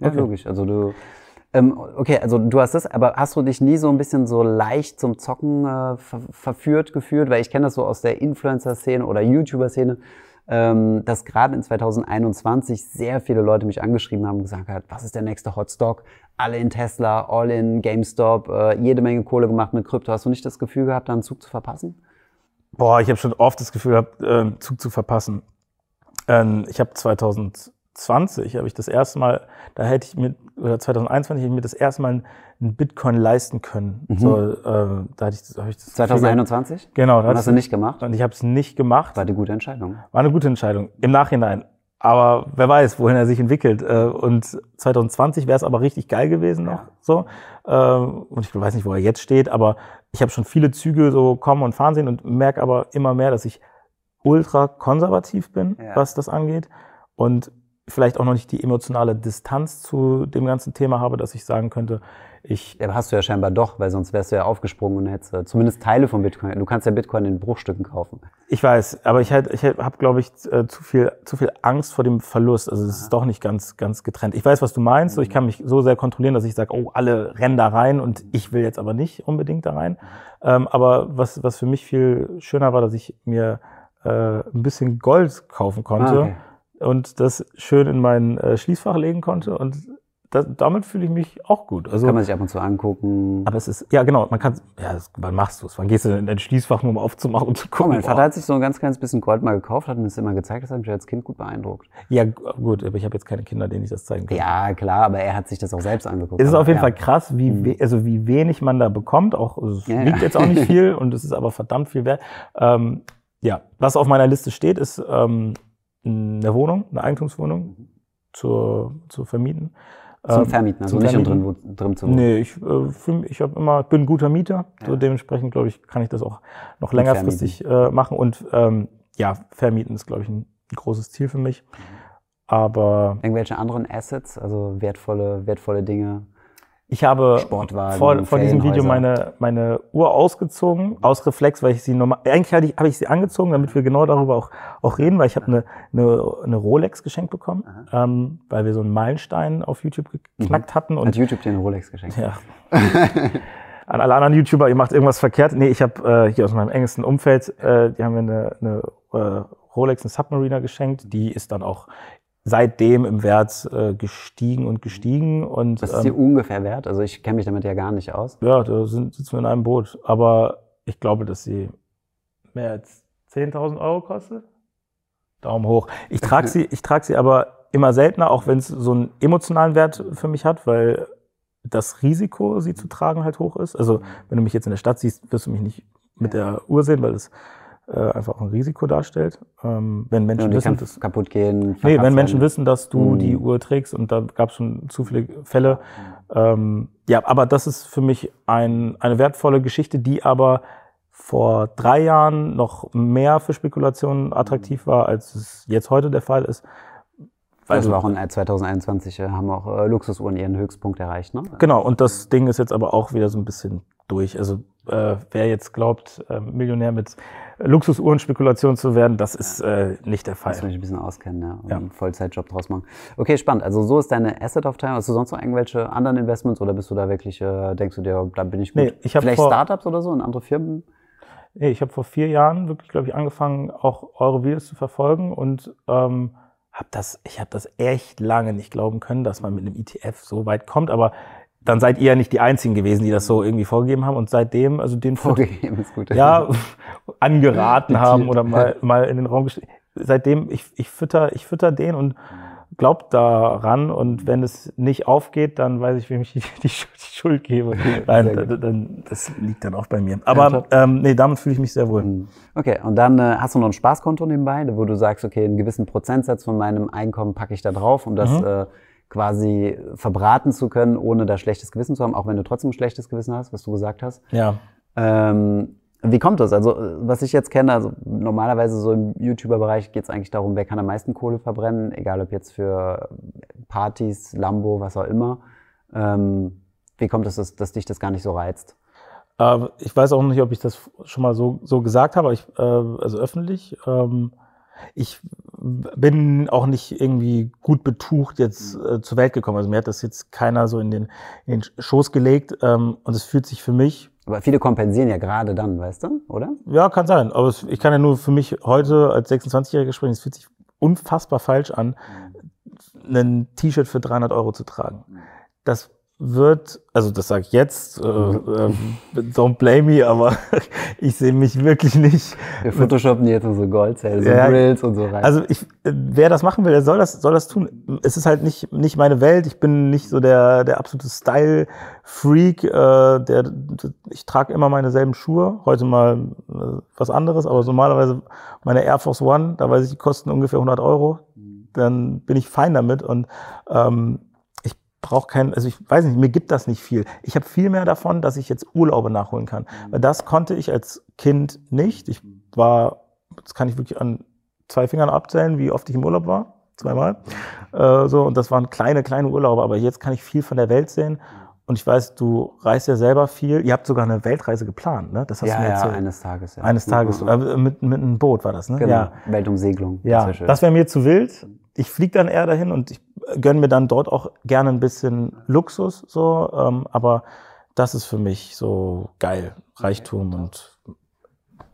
ja okay. logisch. Also du, ähm, okay, also du hast das, aber hast du dich nie so ein bisschen so leicht zum Zocken äh, ver verführt gefühlt? Weil ich kenne das so aus der Influencer-Szene oder YouTuber-Szene, ähm, dass gerade in 2021 sehr viele Leute mich angeschrieben haben und gesagt haben, was ist der nächste Hotstock? Alle in Tesla, all in GameStop, äh, jede Menge Kohle gemacht mit Krypto. Hast du nicht das Gefühl gehabt, da einen Zug zu verpassen? Boah, ich habe schon oft das Gefühl gehabt, äh, Zug zu verpassen. Ähm, ich habe 2020, habe ich das erste Mal, da hätte ich mir, oder 2021 hätte ich mir das erste Mal einen Bitcoin leisten können. Mhm. So, äh, da hatte ich, hab ich das 2021? Genau. Da und hast du nicht gemacht? Und ich habe es nicht gemacht. War eine gute Entscheidung. War eine gute Entscheidung. Im Nachhinein. Aber wer weiß, wohin er sich entwickelt. Äh, und 2020 wäre es aber richtig geil gewesen noch. So. Äh, und ich weiß nicht, wo er jetzt steht, aber ich habe schon viele Züge so kommen und fahren sehen und merke aber immer mehr, dass ich ultra konservativ bin, ja. was das angeht. Und vielleicht auch noch nicht die emotionale Distanz zu dem ganzen Thema habe, dass ich sagen könnte, ich. Ja, hast du ja scheinbar doch, weil sonst wärst du ja aufgesprungen und hättest äh, zumindest Teile von Bitcoin. Du kannst ja Bitcoin in Bruchstücken kaufen. Ich weiß, aber ich, halt, ich habe, glaube ich, äh, zu viel, zu viel Angst vor dem Verlust. Also es ist doch nicht ganz, ganz getrennt. Ich weiß, was du meinst. Mhm. So, ich kann mich so sehr kontrollieren, dass ich sage, oh, alle rennen da rein und ich will jetzt aber nicht unbedingt da rein. Mhm. Ähm, aber was, was für mich viel schöner war, dass ich mir äh, ein bisschen Gold kaufen konnte. Ah, okay und das schön in mein äh, Schließfach legen konnte und das, damit fühle ich mich auch gut. Also, kann man sich ab und zu angucken. Aber es ist, ja genau, man kann, ja, das, wann machst du es? Wann gehst du in dein Schließfach, nur um aufzumachen und zu gucken? Oh, mein Vater hat sich so ein ganz kleines bisschen Gold mal gekauft, hat mir das immer gezeigt, das hat mich als Kind gut beeindruckt. Ja, gut, aber ich habe jetzt keine Kinder, denen ich das zeigen kann. Ja, klar, aber er hat sich das auch selbst angeguckt. Es ist auf jeden ja. Fall krass, wie, mhm. also wie wenig man da bekommt. Auch, also es ja, liegt ja. jetzt auch nicht (laughs) viel und es ist aber verdammt viel wert. Ähm, ja, was auf meiner Liste steht, ist ähm, eine Wohnung, eine Eigentumswohnung mhm. zur, zu vermieten. Zum ähm, Vermieten, also nicht um drin, drin zu wohnen. Nee, ich, äh, ich hab immer, bin ein guter Mieter. Ja. So dementsprechend, glaube ich, kann ich das auch noch und längerfristig äh, machen. Und ähm, ja, vermieten ist, glaube ich, ein, ein, großes Ziel für mich. Aber. Irgendwelche anderen Assets, also wertvolle, wertvolle Dinge? Ich habe Sportwagen, vor, vor diesem Video meine, meine Uhr ausgezogen, aus Reflex, weil ich sie normal, eigentlich hatte ich, habe ich sie angezogen, damit wir genau darüber auch, auch reden, weil ich habe eine, eine, eine Rolex geschenkt bekommen, ähm, weil wir so einen Meilenstein auf YouTube geknackt hatten. Und Hat YouTube dir eine Rolex geschenkt? ja. (laughs) An alle anderen YouTuber, ihr macht irgendwas verkehrt. Nee, ich habe äh, hier aus meinem engsten Umfeld, äh, die haben mir eine, eine äh, Rolex, eine Submariner geschenkt. Die ist dann auch seitdem im Wert äh, gestiegen und gestiegen. Und Was ist ähm, die ungefähr wert? Also ich kenne mich damit ja gar nicht aus. ja, da sind, sitzen wir in einem Boot. Aber ich glaube, dass sie mehr als 10.000 Euro kostet. Daumen hoch. Ich trage sie, ich trage sie aber immer seltener, auch wenn es so einen emotionalen Wert für mich hat, weil das Risiko, sie zu tragen, halt hoch ist. Also wenn du mich jetzt in der Stadt siehst, wirst du mich nicht mit der Uhr sehen, weil es einfach auch ein Risiko darstellt. Ähm, wenn Menschen die wissen, dass, kaputt gehen. Nee, wenn Menschen wissen, dass du Mhm. die Uhr trägst und da gab es schon zu viele Fälle. Ähm, ja, aber das ist für mich ein, eine wertvolle Geschichte, die aber vor drei Jahren noch mehr für Spekulationen attraktiv war, als es jetzt heute der Fall ist. Weil Das du- war auch in 2021 äh, haben auch äh, Luxusuhren ihren Höchstpunkt erreicht, ne? Genau, und das Ding ist jetzt aber auch wieder so ein bisschen durch. Also äh, wer jetzt glaubt, äh, Millionär mit Luxusuhren-Spekulation zu werden, das ist äh, nicht der Fall. Muss mich ein bisschen auskennen, ja. Und Ja. einen Vollzeitjob draus machen. Okay, spannend. Also so ist deine Asset-Aufteilung. Hast du sonst noch irgendwelche anderen Investments oder bist du da wirklich, äh, denkst du dir, da bin ich gut? Nee, ich hab Vielleicht vor- Startups oder so in andere Firmen? Nee, ich habe vor vier Jahren wirklich, glaube ich, angefangen, auch eure Videos zu verfolgen und ähm, habe das, ich habe das echt lange nicht glauben können, dass man mit einem ETF so weit kommt. Aber dann seid ihr ja nicht die Einzigen gewesen, die das so irgendwie vorgegeben haben und seitdem, also den Vorgegeben ist gut. ja, angeraten haben oder mal, mal in den Raum gestellt. Seitdem, ich, ich fütter, ich fütter den und glaubt daran und wenn es nicht aufgeht, dann weiß ich, wem ich die, die, Schuld- gebe. (laughs) Nein, dann, dann, das liegt dann auch bei mir. Aber ähm, nee, damit fühle ich mich sehr wohl. Mhm. Okay, und dann äh, hast du noch ein Spaßkonto nebenbei, wo du sagst, okay, einen gewissen Prozentsatz von meinem Einkommen packe ich da drauf, um das Mhm. äh, quasi verbraten zu können, ohne da schlechtes Gewissen zu haben, auch wenn du trotzdem ein schlechtes Gewissen hast, was du gesagt hast. Ja. Ähm, wie kommt das? Also, was ich jetzt kenne, also normalerweise so im YouTuber-Bereich geht es eigentlich darum, wer kann am meisten Kohle verbrennen, egal ob jetzt für Partys, Lambo, was auch immer. Ähm, wie kommt es, dass, dass dich das gar nicht so reizt? Äh, ich weiß auch nicht, ob ich das schon mal so, so gesagt habe, ich, äh, also öffentlich. Ähm, ich bin auch nicht irgendwie gut betucht jetzt äh, zur Welt gekommen. Also mir hat das jetzt keiner so in den, in den Schoß gelegt. Ähm, und es fühlt sich für mich, Aber viele kompensieren ja gerade dann, weißt du, oder? ja, kann sein, aber es, ich kann ja nur für mich heute als 26-Jähriger sprechen, es fühlt sich unfassbar falsch an, ein T-Shirt für 300 Euro zu tragen. Das wird, also das sage ich jetzt, äh, äh, don't blame me, aber (laughs) ich sehe mich wirklich nicht. Wir photoshoppen jetzt so Goldzellen, so Ja, Grills und so rein. Also ich, äh, wer das machen will, der soll das, soll das tun. Es ist halt nicht, nicht meine Welt. Ich bin nicht so der, der absolute Style-Freak. Äh, der, ich trage immer meine selben Schuhe. Heute mal äh, was anderes, aber normalerweise meine Air Force One, da weiß ich, die kosten ungefähr 100 Euro. Dann bin ich fein damit und ähm, brauche kein, also ich weiß nicht, mir gibt das nicht viel. Ich habe viel mehr davon, dass ich jetzt Urlaube nachholen kann. Weil das konnte ich als Kind nicht. Ich war, das kann ich wirklich an zwei Fingern abzählen, wie oft ich im Urlaub war. Zweimal. Äh, so, und das waren kleine, kleine Urlaube, aber jetzt kann ich viel von der Welt sehen. Und ich weiß, du reist ja selber viel. Ihr habt sogar eine Weltreise geplant, ne? Das hast ja, du mir ja, erzählt. eines Tages. Ja. Eines Tages. Ja, Äh, mit, mit einem Boot war das, ne? Genau, Ja. Weltumsegelung. Ja, wär das wäre mir zu wild. Ich fliege dann eher dahin und ich gönne mir dann dort auch gerne ein bisschen Luxus, so. Ähm, aber das ist für mich so geil. Reichtum und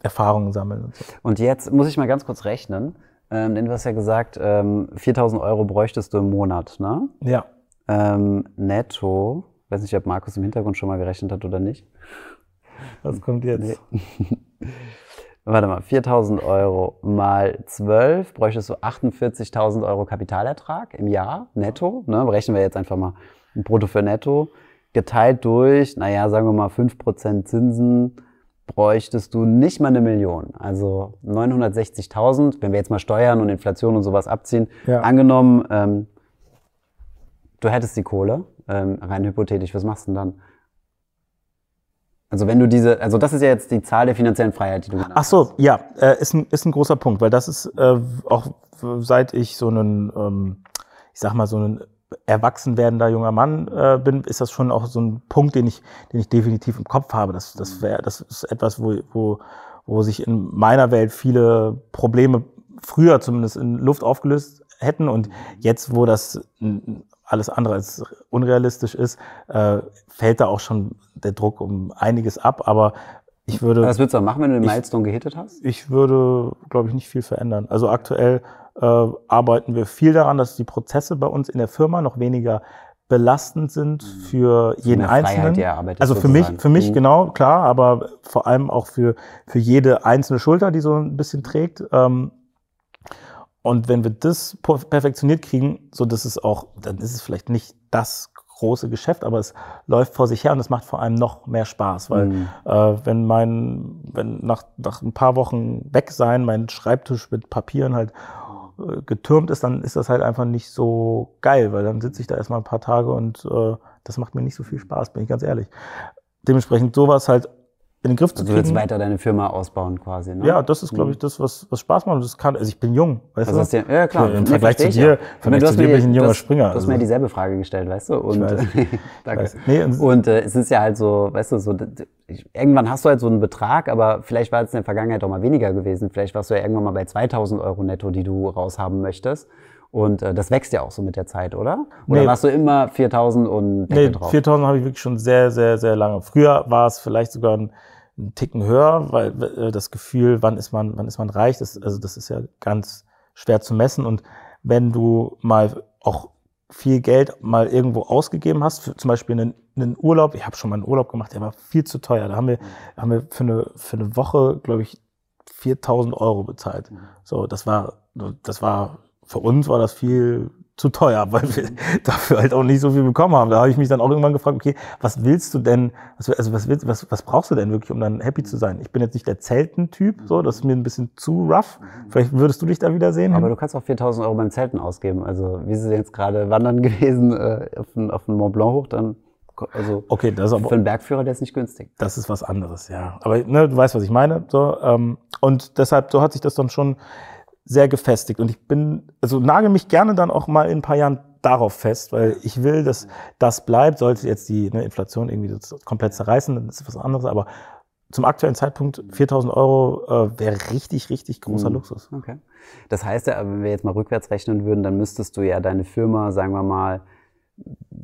Erfahrungen sammeln und so. Und jetzt muss ich mal ganz kurz rechnen, ähm, denn du hast ja gesagt, ähm, 4000 Euro bräuchtest du im Monat, ne? Ja. Ähm, netto, weiß nicht, ob Markus im Hintergrund schon mal gerechnet hat oder nicht. Was kommt jetzt? Warte mal, 4000 Euro mal 12 bräuchtest du 48.000 Euro Kapitalertrag im Jahr, netto. Ne? Berechnen wir jetzt einfach mal ein Brutto für netto. Geteilt durch, naja, sagen wir mal 5% Zinsen, bräuchtest du nicht mal eine Million. Also 960.000, wenn wir jetzt mal Steuern und Inflation und sowas abziehen. Ja. Angenommen, ähm, du hättest die Kohle, ähm, rein hypothetisch, was machst du denn dann? Also wenn du diese, also das ist ja jetzt die Zahl der finanziellen Freiheit, die du genannt Ach so, ja, äh, ist, ein, ist ein großer Punkt, weil das ist äh, auch seit ich so einen, ähm, ich sag mal, so einen erwachsen werdender junger Mann äh, bin, ist das schon auch so ein Punkt, den ich, den ich definitiv im Kopf habe. Das, das wäre, das ist etwas, wo, wo, wo sich in meiner Welt viele Probleme früher zumindest in Luft aufgelöst hätten und jetzt, wo das alles andere als unrealistisch ist, äh, fällt da auch schon der Druck um einiges ab. Aber ich würde. Was würdest du machen, wenn du den Milestone gehittet hast? Ich würde, glaube ich, nicht viel verändern. Also aktuell äh, arbeiten wir viel daran, dass die Prozesse bei uns in der Firma noch weniger belastend sind mhm. für so jeden Einzelnen. also für mich, für mich mhm. genau, klar, aber vor allem auch für, für jede einzelne Schulter, die so ein bisschen trägt. Ähm, und wenn wir das perfektioniert kriegen, so dass es auch, dann ist es vielleicht nicht das große Geschäft, aber es läuft vor sich her und es macht vor allem noch mehr Spaß, weil mhm. äh, wenn mein, wenn nach, nach ein paar Wochen weg sein, mein Schreibtisch mit Papieren halt äh, getürmt ist, dann ist das halt einfach nicht so geil, weil dann sitze ich da erstmal ein paar Tage und äh, das macht mir nicht so viel Spaß, bin ich ganz ehrlich. Dementsprechend sowas halt in den Griff zu kriegen. Also du willst weiter deine Firma ausbauen quasi, ne? Ja, das ist, glaube ich, mhm. das, was, was Spaß macht. Und das kann, also ich bin jung, weißt also du? Ja, klar. Im Vergleich zu dir, Vergleich zu dir bin ich ein junger das, Springer. Du hast also. mir dieselbe Frage gestellt, weißt du? Und, (laughs) danke. Nee, und, und äh, es ist ja halt so, weißt du, so, irgendwann hast du halt so einen Betrag, aber vielleicht war es in der Vergangenheit auch mal weniger gewesen. Vielleicht warst du ja irgendwann mal bei 2000 Euro netto, die du raushaben möchtest. Und äh, das wächst ja auch so mit der Zeit, oder? Oder nee, warst du immer 4000 und Deckel nee, drauf? 4000 habe ich wirklich schon sehr, sehr, sehr lange. Früher war es vielleicht sogar ein einen Ticken höher, weil äh, das Gefühl, wann ist man, wann ist man reich, das, also das ist ja ganz schwer zu messen. Und wenn du mal auch viel Geld mal irgendwo ausgegeben hast, für zum Beispiel einen, einen Urlaub, ich habe schon mal einen Urlaub gemacht, der war viel zu teuer. Da haben wir, haben wir für eine, für eine Woche, glaube ich, 4000 Euro bezahlt. Mhm. So, das war, das war, für uns war das viel zu teuer, weil wir dafür halt auch nicht so viel bekommen haben. Da habe ich mich dann auch irgendwann gefragt, okay, was willst du denn, also was, willst, was, was brauchst du denn wirklich, um dann happy zu sein? Ich bin jetzt nicht der Zelten-Typ, so, das ist mir ein bisschen zu rough. Vielleicht würdest du dich da wieder sehen. Aber du kannst auch 4000 Euro beim Zelten ausgeben. Also, wie sie jetzt gerade wandern (laughs) gewesen äh, auf, den, auf den Mont Blanc hoch, dann also okay, das ist aber, für einen Bergführer, der ist nicht günstig. Das ist was anderes, ja. Aber ne, du weißt, was ich meine. So, ähm, und deshalb, so hat sich das dann schon sehr gefestigt. Und ich bin, also nagel mich gerne dann auch mal in ein paar Jahren darauf fest, weil ich will, dass das bleibt. Sollte jetzt die ne, Inflation irgendwie komplett zerreißen, dann ist es was anderes. Aber zum aktuellen Zeitpunkt 4000 Euro äh, wäre richtig, richtig großer mhm. Luxus. Okay. Das heißt ja, wenn wir jetzt mal rückwärts rechnen würden, dann müsstest du ja deine Firma, sagen wir mal,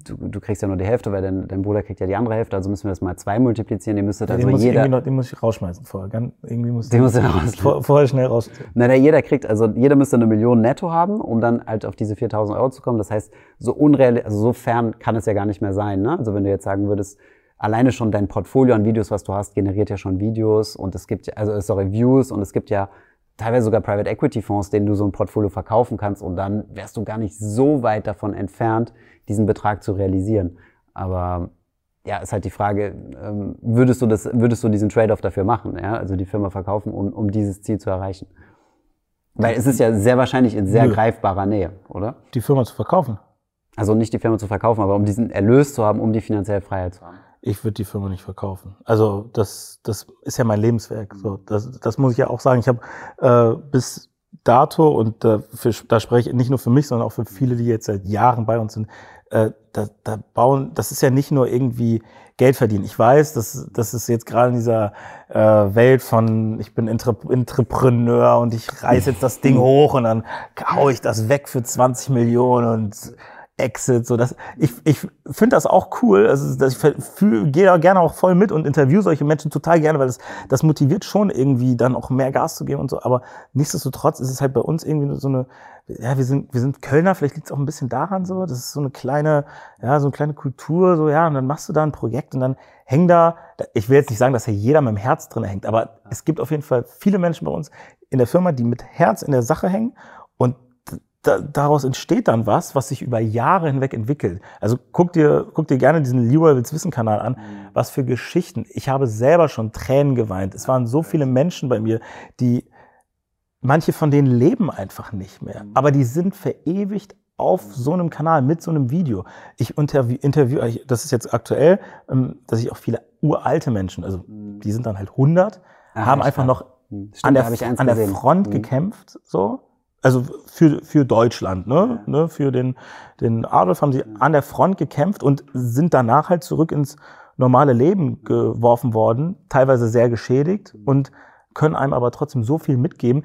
du, du kriegst ja nur die Hälfte, weil dein, dein Bruder kriegt ja die andere Hälfte, also müssen wir das mal zwei multiplizieren. Die müsste ja, also den jeder. Noch, den muss ich rausschmeißen vorher. Ganz, irgendwie muss den muss ich raus. Vor, vorher schnell raus. Na, jeder kriegt, also jeder müsste eine Million netto haben, um dann halt auf diese 4000 Euro zu kommen. Das heißt, so unreal, also so fern kann es ja gar nicht mehr sein. Ne? Also wenn du jetzt sagen würdest, alleine schon dein Portfolio an Videos, was du hast, generiert ja schon Videos und es gibt, also sorry, Views und es gibt ja teilweise sogar Private Equity Fonds, denen du so ein Portfolio verkaufen kannst und dann wärst du gar nicht so weit davon entfernt, diesen Betrag zu realisieren. Aber ja, ist halt die Frage, ähm, würdest du das, würdest du diesen Trade-off dafür machen, ja? Also die Firma verkaufen, um, um dieses Ziel zu erreichen? Weil es ist ja sehr wahrscheinlich in sehr Nö. greifbarer Nähe, oder? Die Firma zu verkaufen? Also nicht die Firma zu verkaufen, aber um diesen Erlös zu haben, um die finanzielle Freiheit zu haben. Ich würde die Firma nicht verkaufen. Also das, das ist ja mein Lebenswerk. So, das, das muss ich ja auch sagen. Ich habe äh, bis dato und äh, für, da spreche ich nicht nur für mich, sondern auch für viele, die jetzt seit Jahren bei uns sind, äh, da, da bauen, das ist ja nicht nur irgendwie Geld verdienen. Ich weiß, dass das ist jetzt gerade in dieser äh, Welt von, ich bin Entre Entrepreneur und ich reiß jetzt das Ding (laughs) hoch und dann hau ich das weg für 20 Millionen und Exit, so dass ich ich finde das auch cool, also dass ich fühl, gehe da gerne auch voll mit und interview solche Menschen total gerne, weil das das motiviert schon irgendwie dann auch mehr Gas zu geben und so, aber nichtsdestotrotz ist es halt bei uns irgendwie so eine ja, wir sind wir sind Kölner, vielleicht liegt es auch ein bisschen daran so, das ist so eine kleine ja, so eine kleine Kultur so ja, und dann machst du da ein Projekt und dann hängen da ich will jetzt nicht sagen, dass hier jeder mit dem Herz drin hängt, aber es gibt auf jeden Fall viele Menschen bei uns in der Firma, die mit Herz in der Sache hängen da, daraus entsteht dann was, was sich über Jahre hinweg entwickelt. Also guck dir, guck dir gerne diesen Leroy Wills Wissen Kanal an. Mhm. Was für Geschichten. Ich habe selber schon Tränen geweint. Es waren so viele Menschen bei mir, die, manche von denen leben einfach nicht mehr. Mhm. Aber die sind verewigt auf mhm. so einem Kanal mit so einem Video. Ich interview, interview das ist jetzt aktuell, ähm, dass ich auch viele uralte Menschen, also die sind dann halt 100, ah, haben einfach noch Stimmt, an der, an der Front mhm. gekämpft, so also für, für Deutschland, ne? ne? Für den, den Adolf haben sie an der Front gekämpft und sind danach halt zurück ins normale Leben geworfen worden, teilweise sehr geschädigt und können einem aber trotzdem so viel mitgeben.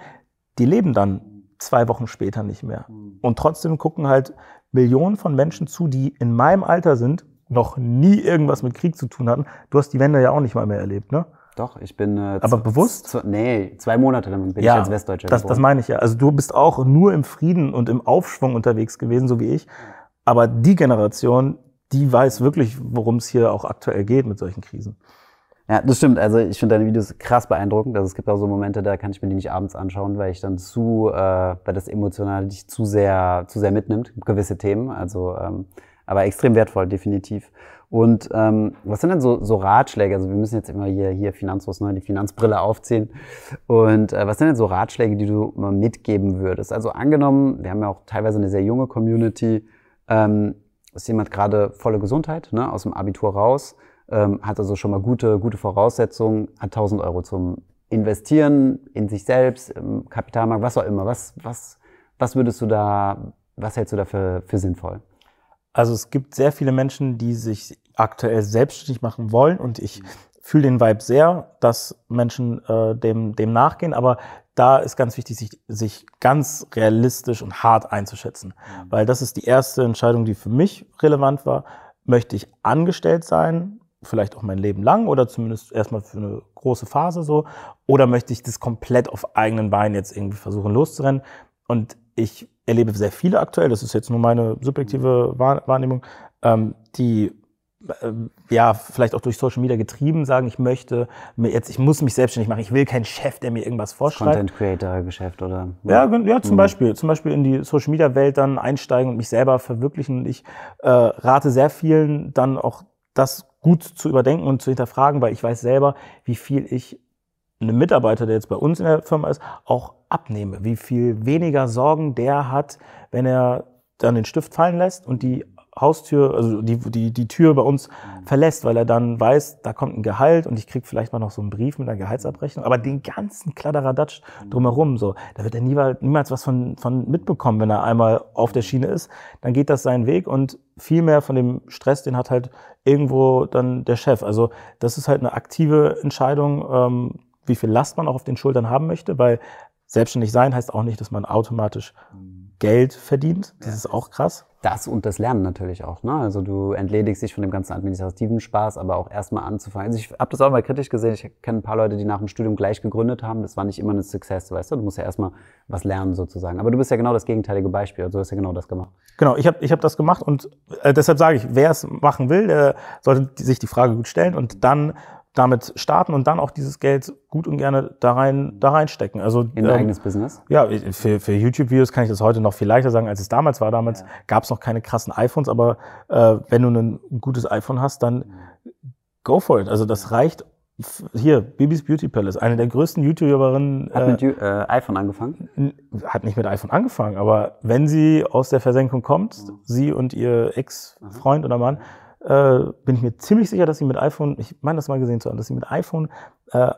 Die leben dann zwei Wochen später nicht mehr. Und trotzdem gucken halt Millionen von Menschen zu, die in meinem Alter sind, noch nie irgendwas mit Krieg zu tun hatten. Du hast die Wende ja auch nicht mal mehr erlebt, ne? Doch, ich bin. Äh, Aber bewusst? Nee, zwei Monate dann bin ja, ich als Westdeutscher. Das, das meine ich ja. Also du bist auch nur im Frieden und im Aufschwung unterwegs gewesen, so wie ich. Aber die Generation, die weiß wirklich, worum es hier auch aktuell geht mit solchen Krisen. Ja, das stimmt. Also ich finde deine Videos krass beeindruckend. Also es gibt auch so Momente, da kann ich mir die nicht abends anschauen, weil ich dann zu, äh, weil das emotional dich zu sehr, zu sehr mitnimmt, gewisse Themen. Also, ähm, aber extrem wertvoll, definitiv. Und ähm, was sind denn so, so Ratschläge? Also wir müssen jetzt immer hier, hier Finanzlos ne, die Finanzbrille aufziehen. Und äh, was sind denn so Ratschläge, die du mal mitgeben würdest? Also angenommen, wir haben ja auch teilweise eine sehr junge Community, ähm, ist jemand gerade volle Gesundheit, ne, aus dem Abitur raus, ähm, hat also schon mal gute, gute Voraussetzungen, hat 1000 Euro zum Investieren in sich selbst, im Kapitalmarkt, was auch immer. Was, was, was würdest du da, was hältst du da für, für sinnvoll? Also es gibt sehr viele Menschen, die sich aktuell selbstständig machen wollen und ich fühle den Vibe sehr, dass Menschen äh, dem, dem nachgehen, aber da ist ganz wichtig, sich, sich ganz realistisch und hart einzuschätzen, mhm. weil das ist die erste Entscheidung, die für mich relevant war. Möchte ich angestellt sein, vielleicht auch mein Leben lang oder zumindest erstmal für eine große Phase so, oder möchte ich das komplett auf eigenen Beinen jetzt irgendwie versuchen loszurennen? Und ich erlebe sehr viele aktuell, das ist jetzt nur meine subjektive Wahrnehmung, ähm, die ja, vielleicht auch durch Social Media getrieben sagen, ich möchte mir jetzt, ich muss mich selbstständig machen, ich will keinen Chef, der mir irgendwas vorschreibt. Content Creator Geschäft oder? Ja, ja, zum mhm. Beispiel, zum Beispiel in die Social Media Welt dann einsteigen und mich selber verwirklichen. Ich äh, rate sehr vielen dann auch das gut zu überdenken und zu hinterfragen, weil ich weiß selber, wie viel ich einem Mitarbeiter, der jetzt bei uns in der Firma ist, auch abnehme, wie viel weniger Sorgen der hat, wenn er dann den Stift fallen lässt und die Haustür, also die, die, die Tür bei uns mhm. verlässt, weil er dann weiß, da kommt ein Gehalt und ich krieg vielleicht mal noch so einen Brief mit einer Gehaltsabrechnung. Aber den ganzen Kladderadatsch mhm. drumherum, so, da wird er niemals, niemals was von, von mitbekommen, wenn er einmal auf der Schiene ist. Dann geht das seinen Weg und viel mehr von dem Stress, den hat halt irgendwo dann der Chef. Also das ist halt eine aktive Entscheidung, ähm, wie viel Last man auch auf den Schultern haben möchte, weil selbstständig sein heißt auch nicht, dass man automatisch mhm. Geld verdient. Das ist auch krass. Das und das Lernen natürlich auch. Ne? Also du entledigst dich von dem ganzen administrativen Spaß, aber auch erstmal anzufangen. Also ich habe das auch mal kritisch gesehen. Ich kenne ein paar Leute, die nach dem Studium gleich gegründet haben. Das war nicht immer ein Success, weißt du? Du musst ja erstmal was lernen sozusagen. Aber du bist ja genau das gegenteilige Beispiel. Also du hast ja genau das gemacht. Genau, ich habe ich hab das gemacht und äh, deshalb sage ich, wer es machen will, der sollte sich die Frage gut stellen und dann damit starten und dann auch dieses Geld gut und gerne da rein da reinstecken. Also in ein ähm, eigenes Business. Ja, für, für YouTube-Videos kann ich das heute noch viel leichter sagen, als es damals war. Damals ja. gab es noch keine krassen iPhones, aber äh, wenn du ein gutes iPhone hast, dann go for it. Also das reicht. Hier, Bibis Beauty Palace, eine der größten YouTuberinnen. Hat mit äh, iPhone angefangen? Hat nicht mit iPhone angefangen, aber wenn sie aus der Versenkung kommt, mhm. sie und ihr Ex-Freund oder Mann, äh, bin ich mir ziemlich sicher, dass sie mit iPhone, ich meine das mal gesehen zu haben, dass sie mit iPhone äh,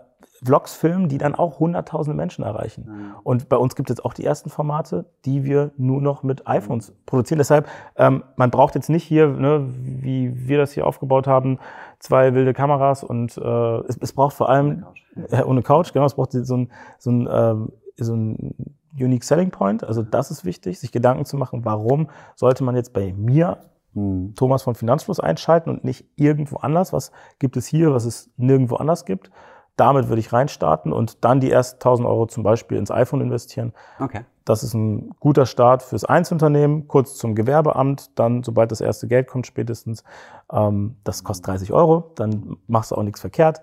Vlogs filmen, die dann auch hunderttausende Menschen erreichen. Mhm. Und bei uns gibt es auch die ersten Formate, die wir nur noch mit iPhones mhm. produzieren. Deshalb, ähm, man braucht jetzt nicht hier, ne, wie wir das hier aufgebaut haben, zwei wilde Kameras und äh, es, es braucht vor allem ohne Couch, äh, ohne Couch genau, es braucht so ein, so ein, äh, so ein Unique Selling Point. Also das ist wichtig, sich Gedanken zu machen, warum sollte man jetzt bei mir hm. Thomas von Finanzfluss einschalten und nicht irgendwo anders. Was gibt es hier, was es nirgendwo anders gibt? Damit würde ich reinstarten und dann die ersten 1000 Euro zum Beispiel ins iPhone investieren. Okay. Das ist ein guter Start fürs Einzelunternehmen, kurz zum Gewerbeamt, dann, sobald das erste Geld kommt, spätestens, ähm, das kostet 30 Euro, dann machst du auch nichts verkehrt.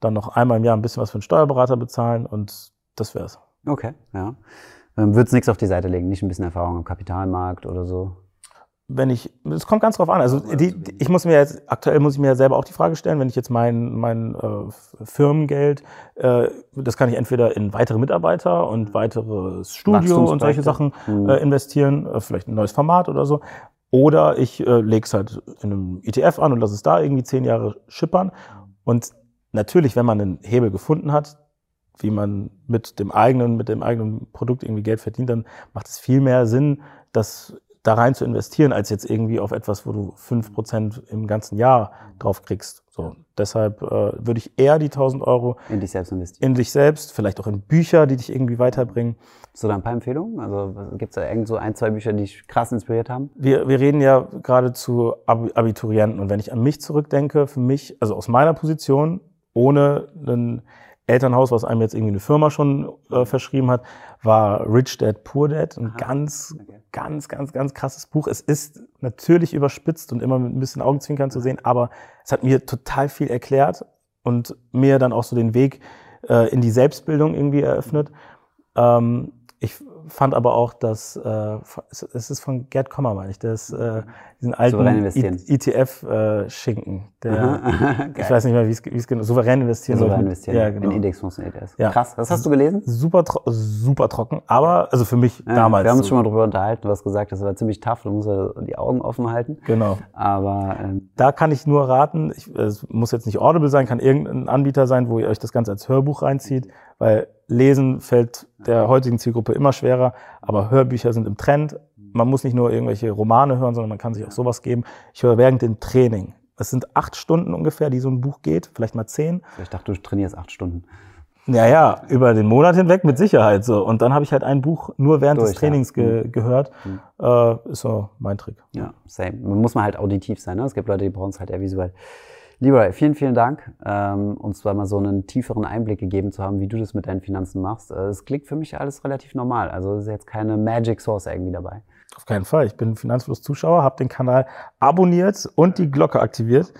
Dann noch einmal im Jahr ein bisschen was für einen Steuerberater bezahlen und das wär's. Okay, ja. Ähm, Würdest nichts auf die Seite legen, nicht ein bisschen Erfahrung am Kapitalmarkt oder so? Wenn ich, es kommt ganz drauf an. Also die, die, ich muss mir jetzt, aktuell muss ich mir ja selber auch die Frage stellen, wenn ich jetzt mein, mein äh, Firmengeld, äh, das kann ich entweder in weitere Mitarbeiter und weiteres Studio und solche Sachen mhm. äh, investieren, äh, vielleicht ein neues Format oder so. Oder ich äh, lege es halt in einem ETF an und lasse es da irgendwie zehn Jahre schippern. Und natürlich, wenn man einen Hebel gefunden hat, wie man mit dem eigenen, mit dem eigenen Produkt irgendwie Geld verdient, dann macht es viel mehr Sinn, das da rein zu investieren, als jetzt irgendwie auf etwas, wo du fünf Prozent im ganzen Jahr drauf kriegst. So, deshalb äh, würde ich eher die 1000 Euro In dich selbst investieren. in dich selbst, vielleicht auch in Bücher, die dich irgendwie weiterbringen. Hast du da ein paar Empfehlungen? Also gibt es da irgend so ein, zwei Bücher, die dich krass inspiriert haben? Wir, wir reden ja gerade zu Ab Abiturienten und wenn ich an mich zurückdenke, für mich, also aus meiner Position, ohne ein Elternhaus, was einem jetzt irgendwie eine Firma schon äh, verschrieben hat, war Rich Dad Poor Dad. Ein Aha. ganz, Okay. ganz, ganz, ganz krasses Buch. Es ist natürlich überspitzt und immer mit ein bisschen Augenzwinkern zu sehen, aber es hat mir total viel erklärt und mir dann auch so den Weg äh, in die Selbstbildung irgendwie eröffnet. Ähm, ich fand aber auch, dass äh, es ist von Gerd Kommer, meine ich, das, äh, diesen alten. ETF-Schinken. der, (laughs) ich Geil. weiß nicht mehr, wie es genau, souverän investieren. Souverän investieren Ja, in genau. Indexfonds und ETFs. Ja. Krass. Das hast du gelesen? Super, tro super trocken, aber also für mich Ja, damals. Wir haben uns schon mal drüber unterhalten. Du hast gesagt, das war ziemlich tough. Du musst ja die Augen offen halten. Genau. Aber ähm, Da kann ich nur raten, ich, es muss jetzt nicht Audible sein, kann irgendein Anbieter sein, wo ihr euch das Ganze als Hörbuch reinzieht, weil Lesen fällt der heutigen Zielgruppe immer schwerer, aber Hörbücher sind im Trend. Man muss nicht nur irgendwelche Romane hören, sondern man kann sich auch sowas geben. Ich höre während dem Training. Es sind acht Stunden ungefähr, die so ein Buch geht, vielleicht mal zehn. ich dachte, du trainierst acht Stunden. Ja, ja, über den Monat hinweg mit Sicherheit so. Und dann habe ich halt ein Buch nur während Durch, des Trainings ge gehört. Äh, ist so mein Trick. Ja, same. Man muss man halt auditiv sein. Ne? Es gibt Leute, die brauchen es halt eher visuell. Lieber, vielen, vielen Dank, ähm, uns zwar mal so einen tieferen Einblick gegeben zu haben, wie du das mit deinen Finanzen machst. Äh, Es klingt für mich alles relativ normal. Also es ist jetzt keine Magic Source irgendwie dabei. Auf keinen Fall. Ich bin Finanzfluss-Zuschauer, habe den Kanal abonniert und die Glocke aktiviert.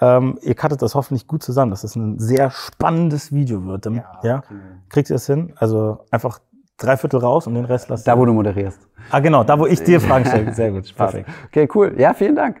Ähm, ihr cuttet das hoffentlich gut zusammen, dass es ein sehr spannendes Video wird. Ja, ja? Kriegt ihr es hin? Also einfach drei Viertel raus und den Rest lasst Da, wo du moderierst. Ah, genau, da, wo ich dir (laughs) Fragen stelle. Sehr gut, perfekt. Okay, cool. Ja, vielen Dank.